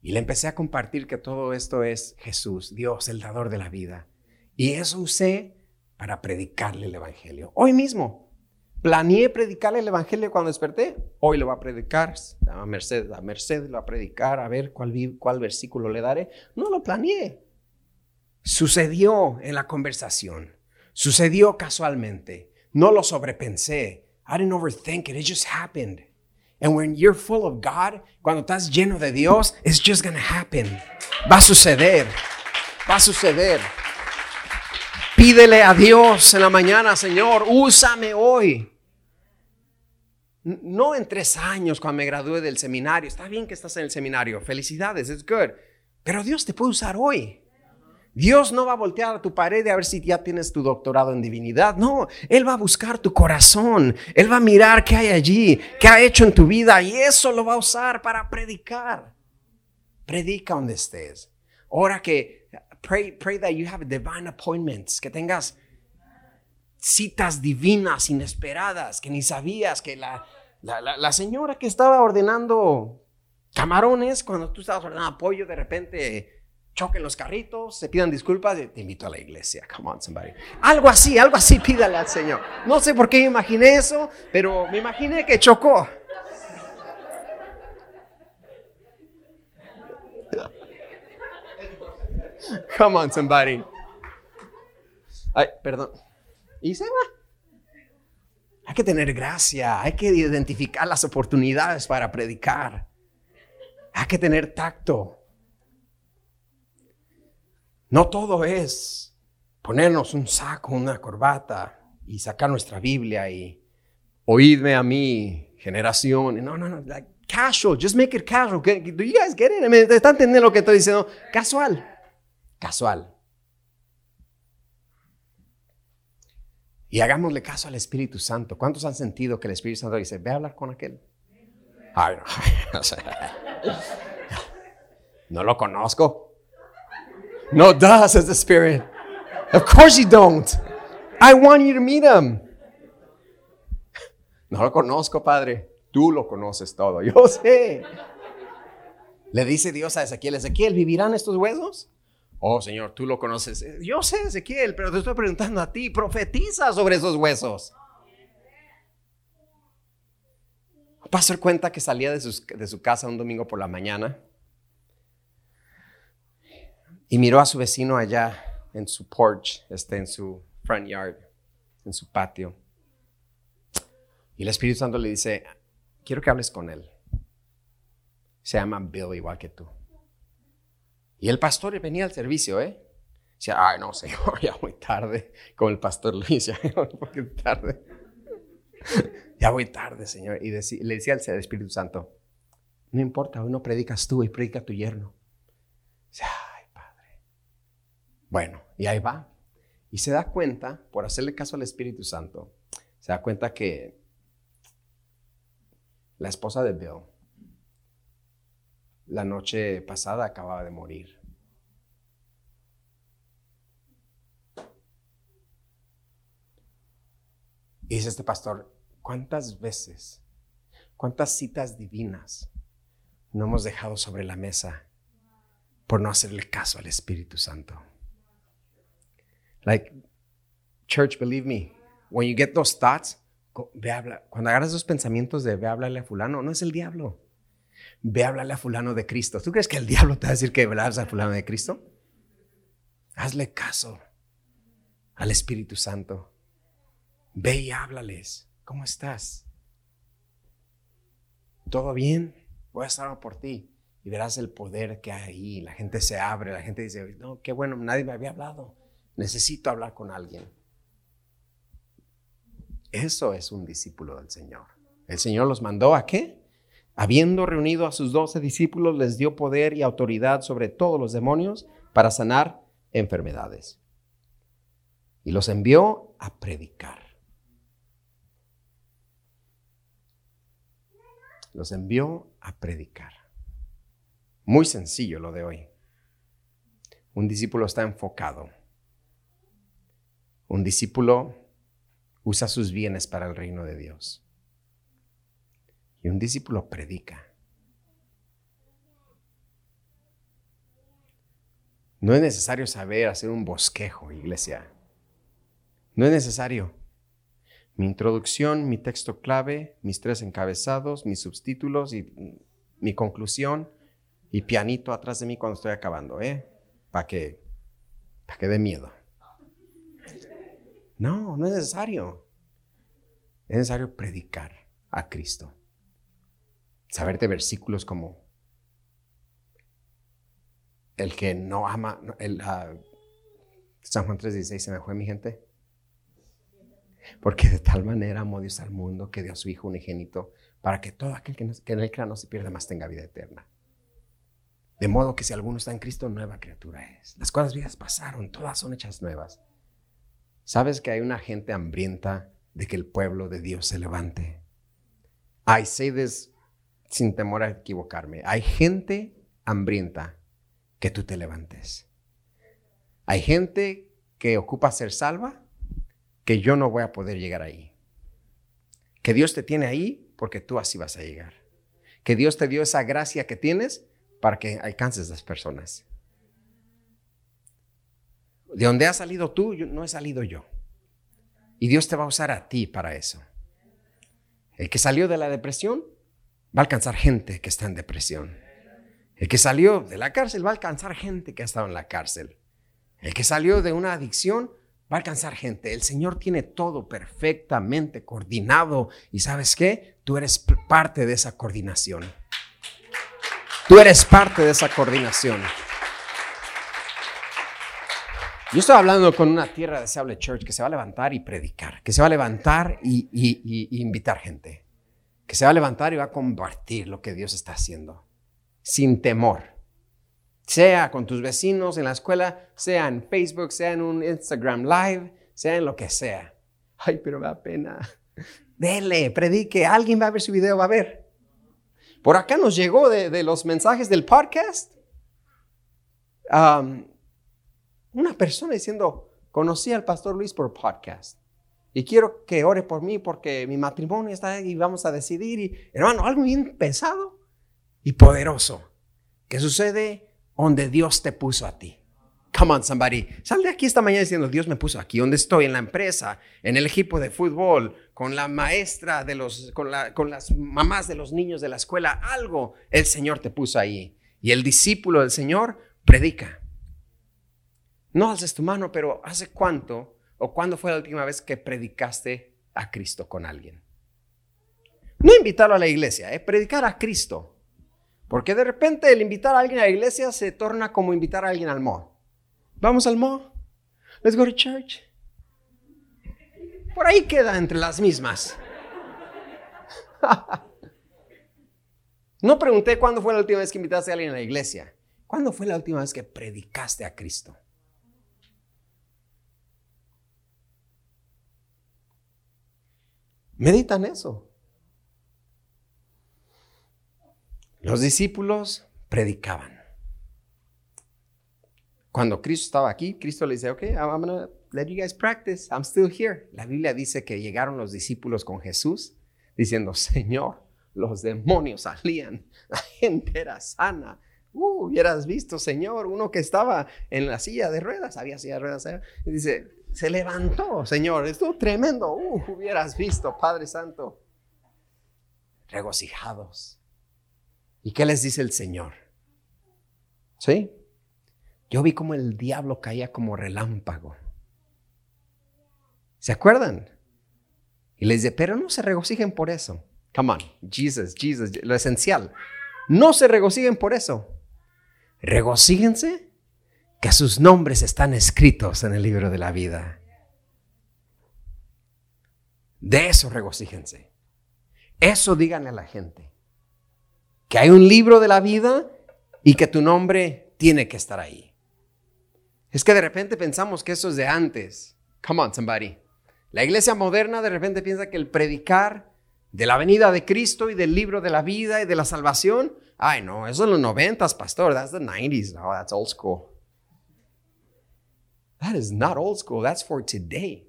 Y le empecé a compartir que todo esto es Jesús, Dios, el dador de la vida. Y eso usé para predicarle el Evangelio. Hoy mismo, Planeé predicarle el Evangelio cuando desperté. Hoy lo va a predicar. A Mercedes, a Mercedes lo va a predicar, a ver cuál, cuál versículo le daré. No lo planeé. Sucedió en la conversación. Sucedió casualmente. No lo sobrepensé. I didn't overthink it. It just happened. And when you're full of God, cuando estás lleno de Dios, it's just to happen. Va a suceder. Va a suceder. Pídele a Dios en la mañana, Señor, úsame hoy. No en tres años cuando me gradué del seminario. Está bien que estás en el seminario. Felicidades, es good. Pero Dios te puede usar hoy. Dios no va a voltear a tu pared a ver si ya tienes tu doctorado en divinidad. No, Él va a buscar tu corazón. Él va a mirar qué hay allí, qué ha hecho en tu vida y eso lo va a usar para predicar. Predica donde estés. Ora que, pray, pray that you have divine appointments, que tengas citas divinas, inesperadas, que ni sabías que la, la, señora que estaba ordenando camarones, cuando tú estabas ordenando apoyo, de repente choquen los carritos, se pidan disculpas, te invito a la iglesia. Come on, somebody. Algo así, algo así, pídale al Señor. No sé por qué imaginé eso, pero me imaginé que chocó. Come on, somebody. Ay, perdón. Y se va. Hay que tener gracia, hay que identificar las oportunidades para predicar. Hay que tener tacto. No todo es ponernos un saco, una corbata y sacar nuestra Biblia y oídme a mí, generación. No, no, no, casual, just make it casual. Do you guys get it? ¿Están entendiendo lo que estoy diciendo? Casual, casual. Y hagámosle caso al Espíritu Santo. ¿Cuántos han sentido que el Espíritu Santo dice, ve a hablar con aquel? No. no lo conozco. No does as the Spirit. Of course you don't. I want you to meet him. No lo conozco, Padre. Tú lo conoces todo. Yo sé. Le dice Dios a Ezequiel, Ezequiel, ¿vivirán estos huesos? Oh, Señor, tú lo conoces. Yo sé, Ezequiel, pero te estoy preguntando a ti, profetiza sobre esos huesos. Pastor cuenta que salía de, de su casa un domingo por la mañana y miró a su vecino allá en su porch, este, en su front yard, en su patio. Y el Espíritu Santo le dice, quiero que hables con él. Se llama Bill igual que tú. Y el pastor venía al servicio, ¿eh? Decía, ay, no, señor, ya muy tarde. Como el pastor Luis, ya muy tarde. ya voy tarde, señor. Y le decía al Espíritu Santo, no importa, hoy no predicas tú, y predica tu yerno. ay, Padre. Bueno, y ahí va. Y se da cuenta, por hacerle caso al Espíritu Santo, se da cuenta que la esposa de Bill, la noche pasada acababa de morir. Y dice este pastor, ¿cuántas veces, cuántas citas divinas no hemos dejado sobre la mesa por no hacerle caso al Espíritu Santo? Like, church, believe me, when you get those thoughts, ve habla, cuando agarras esos pensamientos de ve a hablarle a fulano, no es el diablo. Ve a hablarle a fulano de Cristo. ¿Tú crees que el diablo te va a decir que hablas a fulano de Cristo? Hazle caso al Espíritu Santo. Ve y háblales. ¿Cómo estás? ¿Todo bien? Voy a estar por ti. Y verás el poder que hay ahí. La gente se abre, la gente dice, no, qué bueno, nadie me había hablado. Necesito hablar con alguien. Eso es un discípulo del Señor. El Señor los mandó a qué? Habiendo reunido a sus doce discípulos, les dio poder y autoridad sobre todos los demonios para sanar enfermedades. Y los envió a predicar. Los envió a predicar. Muy sencillo lo de hoy. Un discípulo está enfocado. Un discípulo usa sus bienes para el reino de Dios. Y un discípulo predica. No es necesario saber hacer un bosquejo, iglesia. No es necesario. Mi introducción, mi texto clave, mis tres encabezados, mis subtítulos y mi conclusión y pianito atrás de mí cuando estoy acabando, ¿eh? Para que, para que dé miedo. No, no es necesario. Es necesario predicar a Cristo. Saberte versículos como el que no ama, el, uh, San Juan 3:16 se me fue mi gente. Porque de tal manera amó Dios al mundo que dio a su Hijo unigénito para que todo aquel que, que en él crea no se pierda más tenga vida eterna. De modo que si alguno está en Cristo, nueva criatura es. Las cosas viejas pasaron, todas son hechas nuevas. ¿Sabes que hay una gente hambrienta de que el pueblo de Dios se levante? I say this sin temor a equivocarme. Hay gente hambrienta que tú te levantes. Hay gente que ocupa ser salva que yo no voy a poder llegar ahí. Que Dios te tiene ahí porque tú así vas a llegar. Que Dios te dio esa gracia que tienes para que alcances las personas. De donde has salido tú, no he salido yo. Y Dios te va a usar a ti para eso. El que salió de la depresión va a alcanzar gente que está en depresión. El que salió de la cárcel va a alcanzar gente que ha estado en la cárcel. El que salió de una adicción va a alcanzar gente. El Señor tiene todo perfectamente coordinado. ¿Y sabes qué? Tú eres parte de esa coordinación. Tú eres parte de esa coordinación. Yo estoy hablando con una tierra deseable church que se va a levantar y predicar, que se va a levantar y, y, invitar gente, que se va a levantar y va a compartir lo que Dios está haciendo, sin temor. Sea con tus vecinos en la escuela, sea en Facebook, sea en un Instagram Live, sea en lo que sea. Ay, pero me da pena. Dele, predique, alguien va a ver su video, va a ver. Por acá nos llegó de, los mensajes del podcast. Una persona diciendo, conocí al pastor Luis por podcast. Y quiero que ore por mí porque mi matrimonio está ahí y vamos a decidir. Y, hermano, algo bien pensado y poderoso que sucede donde Dios te puso a ti. Come on, somebody. Sal de aquí esta mañana diciendo, Dios me puso aquí, donde estoy, en la empresa, en el equipo de fútbol, con la maestra de los, con, la, con las mamás de los niños de la escuela, algo el Señor te puso ahí. Y el discípulo del Señor predica. No haces tu mano, pero ¿hace cuánto o cuándo fue la última vez que predicaste a Cristo con alguien? No invitarlo a la iglesia, ¿eh? predicar a Cristo. Porque de repente el invitar a alguien a la iglesia se torna como invitar a alguien al mall. Vamos al mall. Let's go to church. Por ahí queda entre las mismas. No pregunté cuándo fue la última vez que invitaste a alguien a la iglesia. ¿Cuándo fue la última vez que predicaste a Cristo? Meditan eso. Los discípulos predicaban. Cuando Cristo estaba aquí, Cristo le dice, ok, I'm gonna let you guys practice. I'm still here. La Biblia dice que llegaron los discípulos con Jesús diciendo, Señor, los demonios salían, la gente era sana. Uh, hubieras visto, Señor, uno que estaba en la silla de ruedas, había silla de ruedas, ¿eh? dice, se levantó, Señor, estuvo tremendo. Hubieras visto, Padre Santo. Regocijados. ¿Y qué les dice el Señor? ¿Sí? Yo vi como el diablo caía como relámpago. ¿Se acuerdan? Y les dice, pero no se regocijen por eso. Come on, Jesus, Jesus, lo esencial. No se regocijen por eso. Regocíjense que sus nombres están escritos en el libro de la vida. De eso regocíjense. Eso díganle a la gente. Que hay un libro de la vida y que tu nombre tiene que estar ahí. Es que de repente pensamos que eso es de antes. Come on, somebody. La iglesia moderna de repente piensa que el predicar de la venida de Cristo y del libro de la vida y de la salvación. Ay, no, eso es los noventas, pastor. That's the 90s. No, that's old school. That is not old school. That's for today.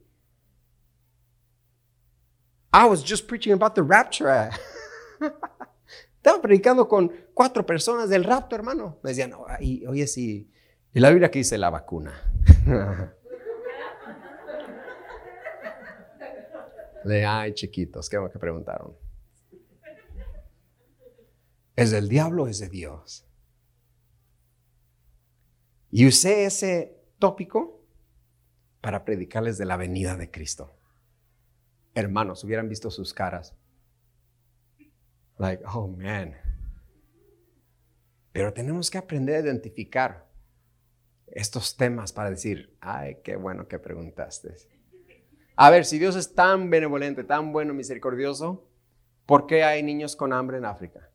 I was just preaching about the rapture. Estaba predicando con cuatro personas del rapto, hermano. Me decían, oye, sí. Y la Biblia que dice la vacuna. De, ay, chiquitos, ¿qué que preguntaron? ¿Es del diablo o es de Dios? Y usé ese tópico para predicarles de la venida de Cristo. Hermanos, hubieran visto sus caras. Like, oh man. Pero tenemos que aprender a identificar estos temas para decir, ay, qué bueno que preguntaste. A ver, si Dios es tan benevolente, tan bueno, misericordioso, ¿por qué hay niños con hambre en África?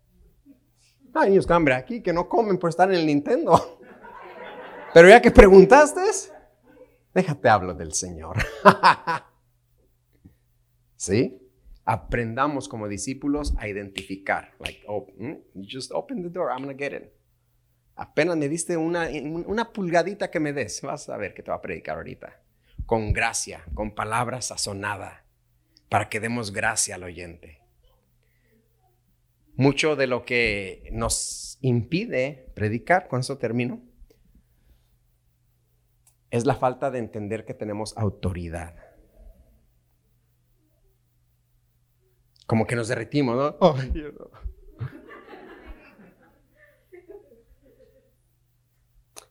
Hay niños con hambre aquí que no comen por estar en el Nintendo. Pero ya que preguntaste, déjate hablo del Señor. ¿Sí? Aprendamos como discípulos a identificar. Like, oh, mm, just open the door, I'm gonna get it. Apenas me diste una, una pulgadita que me des, vas a ver que te va a predicar ahorita con gracia, con palabra sazonada, para que demos gracia al oyente. Mucho de lo que nos impide predicar, con eso termino, es la falta de entender que tenemos autoridad. Como que nos derretimos, ¿no?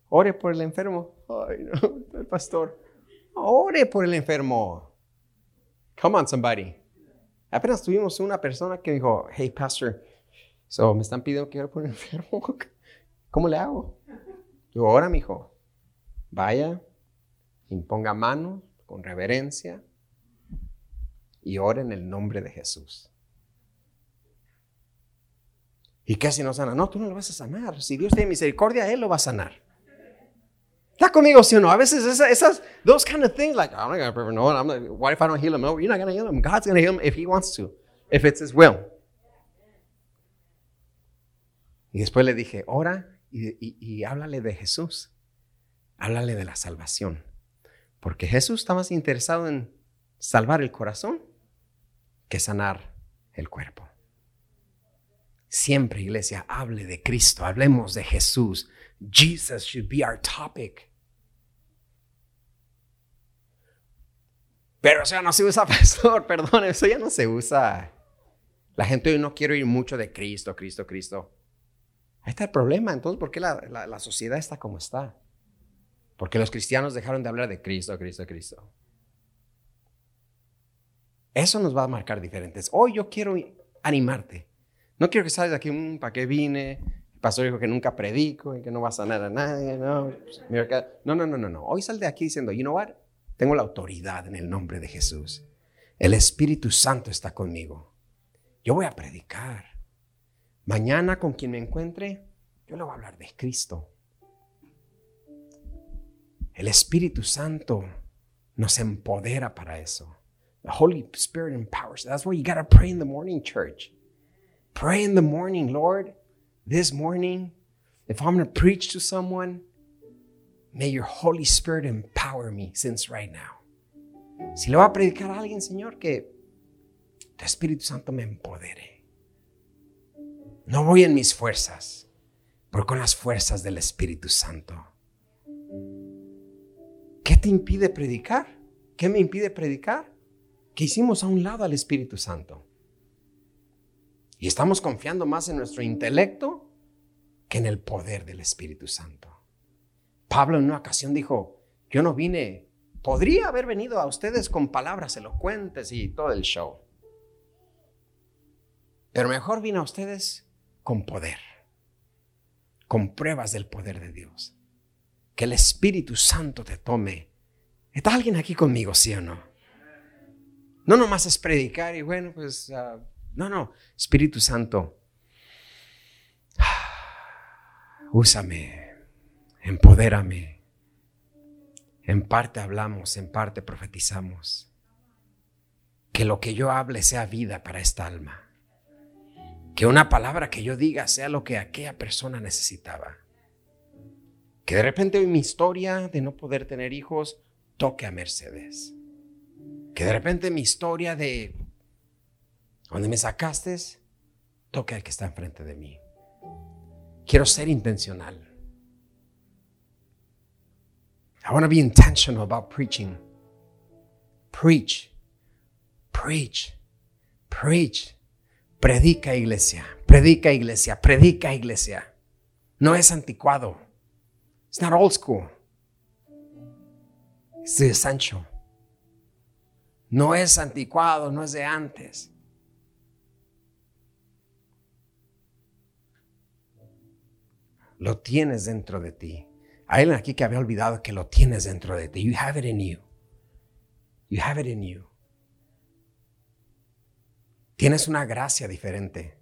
Ore por el enfermo. Ay, no, el pastor. Ore por el enfermo. Come on, somebody. Apenas tuvimos una persona que dijo, hey, pastor, so me están pidiendo que ore por el enfermo. ¿Cómo le hago? Digo, ora, mijo. Vaya, imponga manos con reverencia y ore en el nombre de Jesús. ¿Y qué si no sana? No, tú no lo vas a sanar. Si Dios tiene misericordia, Él lo va a sanar. ¿Está conmigo, sí o no? A veces esas, esas those kind of things, like, I'm not going to no, I'm like, what if I don't heal him? No, you're not going to heal him. God's going to heal him if he wants to, if it's his will. Y después le dije, ora y, y, y háblale de Jesús. Háblale de la salvación. Porque Jesús está más interesado en salvar el corazón que sanar el cuerpo. Siempre, iglesia, hable de Cristo, hablemos de Jesús. Jesus should be our topic. Pero eso ya no se usa, pastor, perdón, eso ya no se usa. La gente hoy no quiere oír mucho de Cristo, Cristo, Cristo. Ahí está el problema. Entonces, ¿por qué la, la sociedad está como está? Porque los cristianos dejaron de hablar de Cristo, Cristo, Cristo. Eso nos va a marcar diferentes. Hoy yo quiero animarte. No quiero que salgas de aquí, mm, ¿para qué vine? El pastor dijo que nunca predico y que no va a sanar a nadie. No, no, no, no, no. Hoy sal de aquí diciendo, you know what? Tengo la autoridad en el nombre de Jesús. El Espíritu Santo está conmigo. Yo voy a predicar. Mañana con quien me encuentre, yo le voy a hablar de Cristo. El Espíritu Santo nos empodera para eso. The Holy Spirit empowers. That's why you got to pray in the morning, church. Pray in the morning, Lord. This morning, if I'm going to preach to someone, may your Holy Spirit empower me since right now. Si le voy a predicar a alguien, Señor, que tu Espíritu Santo me empodere. No voy en mis fuerzas, pero con las fuerzas del Espíritu Santo. ¿Qué te impide predicar? ¿Qué me impide predicar? Que hicimos a un lado al Espíritu Santo. Y estamos confiando más en nuestro intelecto que en el poder del Espíritu Santo. Pablo en una ocasión dijo, yo no vine, podría haber venido a ustedes con palabras elocuentes y todo el show. Pero mejor vine a ustedes con poder, con pruebas del poder de Dios que el Espíritu Santo te tome. ¿Está alguien aquí conmigo, sí o no? No nomás es predicar y bueno, pues, ah, no, no, Espíritu Santo, úsame, empodérame. En parte hablamos, en parte profetizamos. Que lo que yo hable sea vida para esta alma. Que una palabra que yo diga sea lo que aquella persona necesitaba. Que de repente mi historia de no poder tener hijos toque a Mercedes. Que de repente mi historia de donde me sacaste toque al que está enfrente de mí. Quiero ser intencional. I want to be intentional about preaching. Preach, preach, preach. Predica iglesia, predica iglesia, predica iglesia. No es anticuado. It's not old school. It's the essential. No es anticuado, no es de antes. Lo tienes dentro de ti. Hay alguien aquí que había olvidado que lo tienes dentro de ti. You have it in you. You have it in you. Tienes una gracia diferente.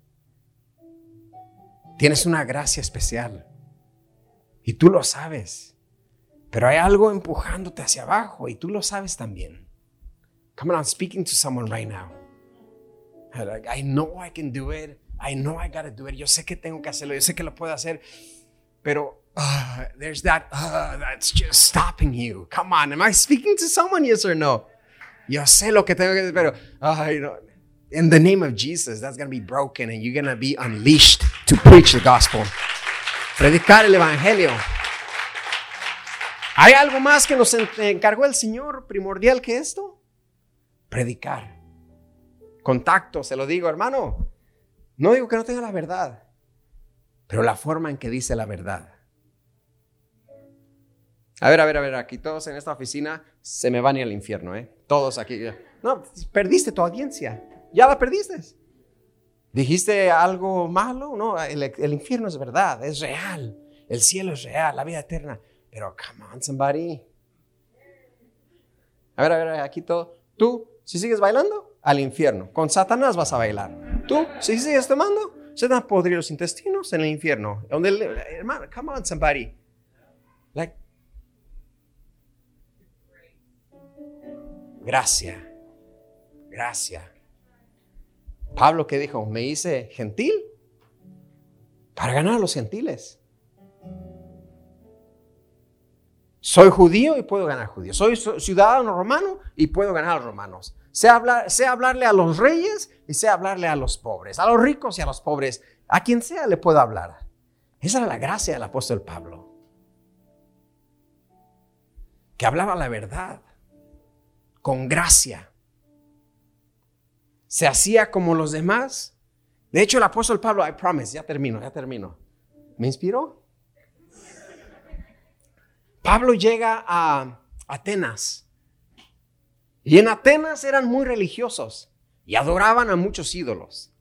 Tienes una gracia especial. Y tú lo sabes. Pero hay algo empujándote hacia abajo y tú lo sabes también. Come on, I'm speaking to someone right now. I know I can do it. I know I gotta do it. Yo sé que tengo que hacerlo. Yo sé que lo puedo hacer. Pero uh, there's that uh, that's just stopping you. Come on, am I speaking to someone? Yes or no? Yo sé lo que tengo que hacer, pero uh, know, in the name of Jesus, that's gonna be broken and you're gonna be unleashed to preach the gospel. Predicar el Evangelio. ¿Hay algo más que nos encargó el Señor primordial que esto? Predicar. Contacto, se lo digo, hermano. No digo que no tenga la verdad, pero la forma en que dice la verdad. A ver, a ver, a ver, aquí todos en esta oficina se me van al infierno, ¿eh? Todos aquí. No, perdiste tu audiencia. Ya la perdiste. ¿Dijiste algo malo? No, el, infierno es verdad, es real. El cielo es real, la vida eterna. Pero, come on, somebody. A ver, a ver, aquí todo. Tú, si sigues bailando, al infierno. Con Satanás vas a bailar. Tú, si sigues tomando, se dan podrir los intestinos en el infierno. Donde hermano, come on, somebody. Like, gracia. Gracia. Pablo que dijo, me hice gentil para ganar a los gentiles. Soy judío y puedo ganar judíos. Soy ciudadano romano y puedo ganar a los romanos. Sé, hablar, sé hablarle a los reyes y sé hablarle a los pobres, a los ricos y a los pobres. A quien sea le puedo hablar. Esa era la gracia del apóstol Pablo. Que hablaba la verdad con gracia. Se hacía como los demás. De hecho, el apóstol Pablo, I promise, ya termino, ya termino. ¿Me inspiró? Pablo llega a Atenas y en Atenas eran muy religiosos y adoraban a muchos ídolos.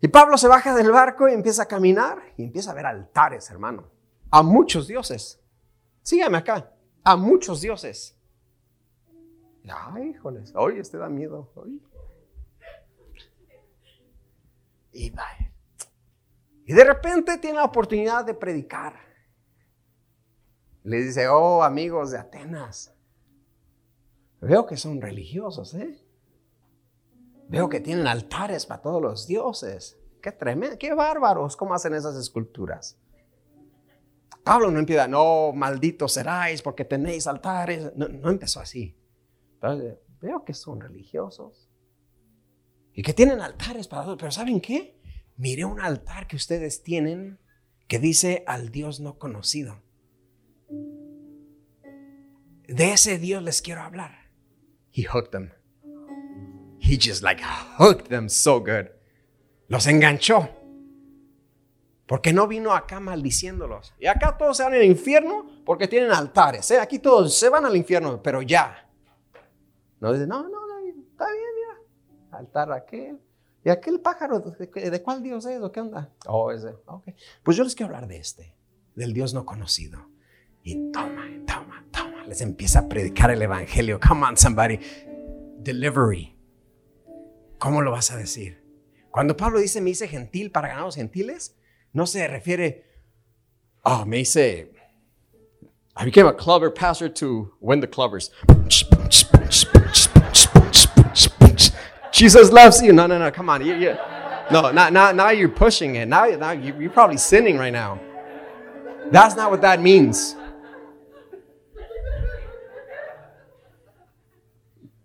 Y Pablo se baja del barco y empieza a caminar y empieza a ver altares, hermano, a muchos dioses. Sígame acá, a muchos dioses. Ay, híjoles, hoy este da miedo. Y, y de repente tiene la oportunidad de predicar. Le dice, oh amigos de Atenas, Veo que son religiosos, ¿eh? Veo que tienen altares para todos los dioses. Qué tremendo, qué bárbaros, ¿cómo hacen esas esculturas? Pablo no empieza, no, malditos seráis porque tenéis altares. No, empezó así. Veo que son religiosos y que tienen altares para todos. Pero ¿saben qué? Miré un altar que ustedes tienen que dice al Dios no conocido. De ese Dios les quiero hablar. He hooked them. He just like hooked them so good. Los enganchó. Porque no vino acá maldiciéndolos. Y acá todos se van al infierno porque tienen altares. ¿eh? Aquí todos se van al infierno, pero ya. No dice, no, no, no, está bien, mira. Altar aquel. ¿Y aquel pájaro? ¿De, cuál Dios es o qué onda? Oh, ese. Ok. Pues yo les quiero hablar de este, del Dios no conocido. Y toma, toma, toma. Les empieza a predicar el evangelio. Come on, somebody. Delivery. ¿Cómo lo vas a decir? Cuando Pablo dice me hice gentil para ganar los gentiles, no se refiere, oh, me hice, I became a clubber pastor to win the clubbers. Jesus loves you. No, no, no, come on. You, you, no, now, now, now you're pushing it. Now, now you're probably sinning right now. That's not what that means.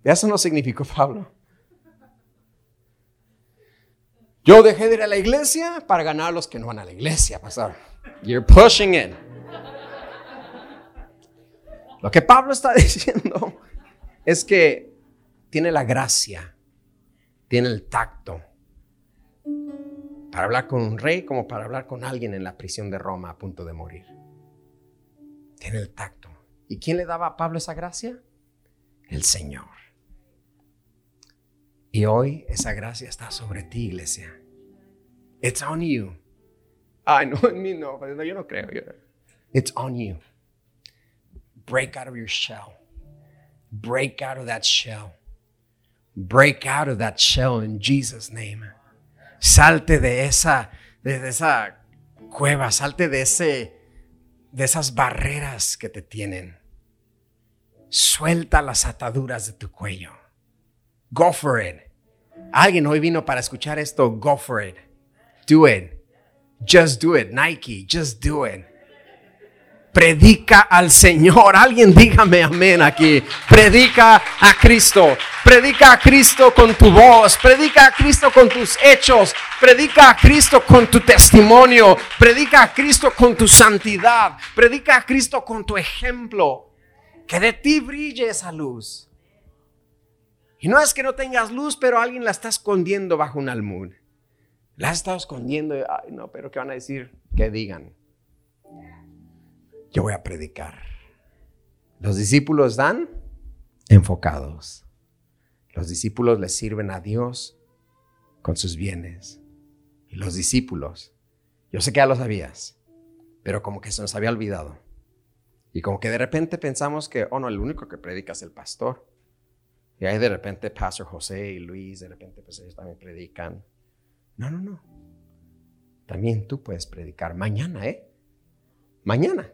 Eso no significó Pablo. Yo dejé de ir a la iglesia para ganar a los que no van a la iglesia, pastor. You're pushing it. Lo que Pablo está diciendo es que tiene la gracia, tiene el tacto para hablar con un rey como para hablar con alguien en la prisión de Roma a punto de morir. Tiene el tacto. ¿Y quién le daba a Pablo esa gracia? El Señor. Y hoy esa gracia está sobre ti, iglesia. It's on you. Ay, no, en mí no, yo no creo. It's on you. Break out of your shell. Break out of that shell. Break out of that shell in Jesus' name. Salte de esa, de esa cueva, salte de ese, de esas barreras que te tienen. Suelta las ataduras de tu cuello. Go for it. Alguien hoy vino para escuchar esto. Go for it. Do it. Just do it. Nike, just do it. Predica al Señor. Alguien dígame amén aquí. Predica a Cristo. Predica a Cristo con tu voz. Predica a Cristo con tus hechos. Predica a Cristo con tu testimonio. Predica a Cristo con tu santidad. Predica a Cristo con tu ejemplo. Que de ti brille esa luz. Y no es que no tengas luz, pero alguien la está escondiendo bajo un almud. La está escondiendo. Ay, no, pero ¿qué van a decir? Que digan. Yo voy a predicar. Los discípulos dan enfocados. Los discípulos le sirven a Dios con sus bienes. Y los discípulos, yo sé que ya lo sabías, pero como que se nos había olvidado. Y como que de repente pensamos que, oh no, el único que predica es el pastor. Y ahí de repente Pastor José y Luis, de repente pues ellos también predican. No, no, no. También tú puedes predicar mañana, ¿eh? Mañana.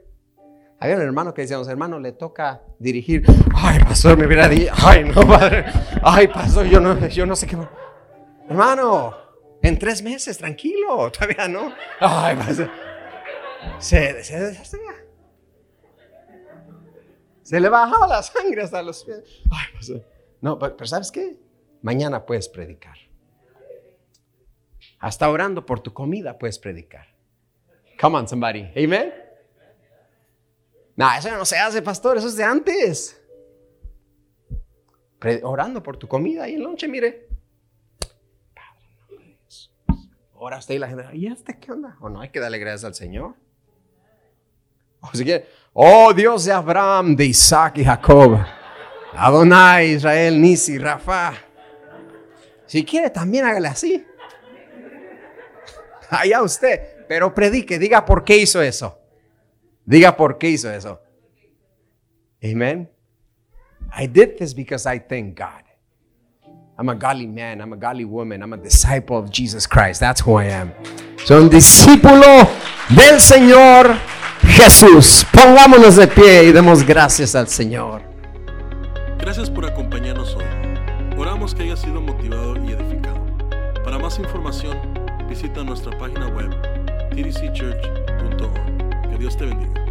Había un hermano que decíamos, hermano, le toca dirigir. Ay, pastor, me hubiera dicho, ay, no, padre. Ay, pastor, yo no, yo no sé qué. Hermano, en tres meses, tranquilo, todavía no. Ay, pastor. Se, se Se le bajaba la sangre hasta los pies. Ay, pues, no, pero, pero ¿sabes qué? Mañana puedes predicar. Hasta orando por tu comida puedes predicar. Come on, somebody. Amen. No, eso no se hace, pastor. Eso es de antes. Orando por tu comida y el lonche, mire. Padre, en nombre de Jesús. Ora usted y la gente. ¿Y este qué onda? O no, hay que darle gracias al Señor. O si quiere, oh Dios de Abraham, de Isaac y Jacob. Adonai, Israel, Nisi, Rafa. Si quiere, también hágale así. Allá usted. Pero predique, diga por qué hizo eso. Diga por qué hizo eso. Amen. I did this because I thank God. I'm a godly man, I'm a godly woman, I'm a disciple of Jesus Christ. That's who I am. Soy un discípulo del Señor Jesús. Pongámonos de pie y demos gracias al Señor. Gracias por acompañarnos hoy. Oramos que haya sido motivado y edificado. Para más información, visita nuestra página web tdcchurch.org. Dios te bendiga.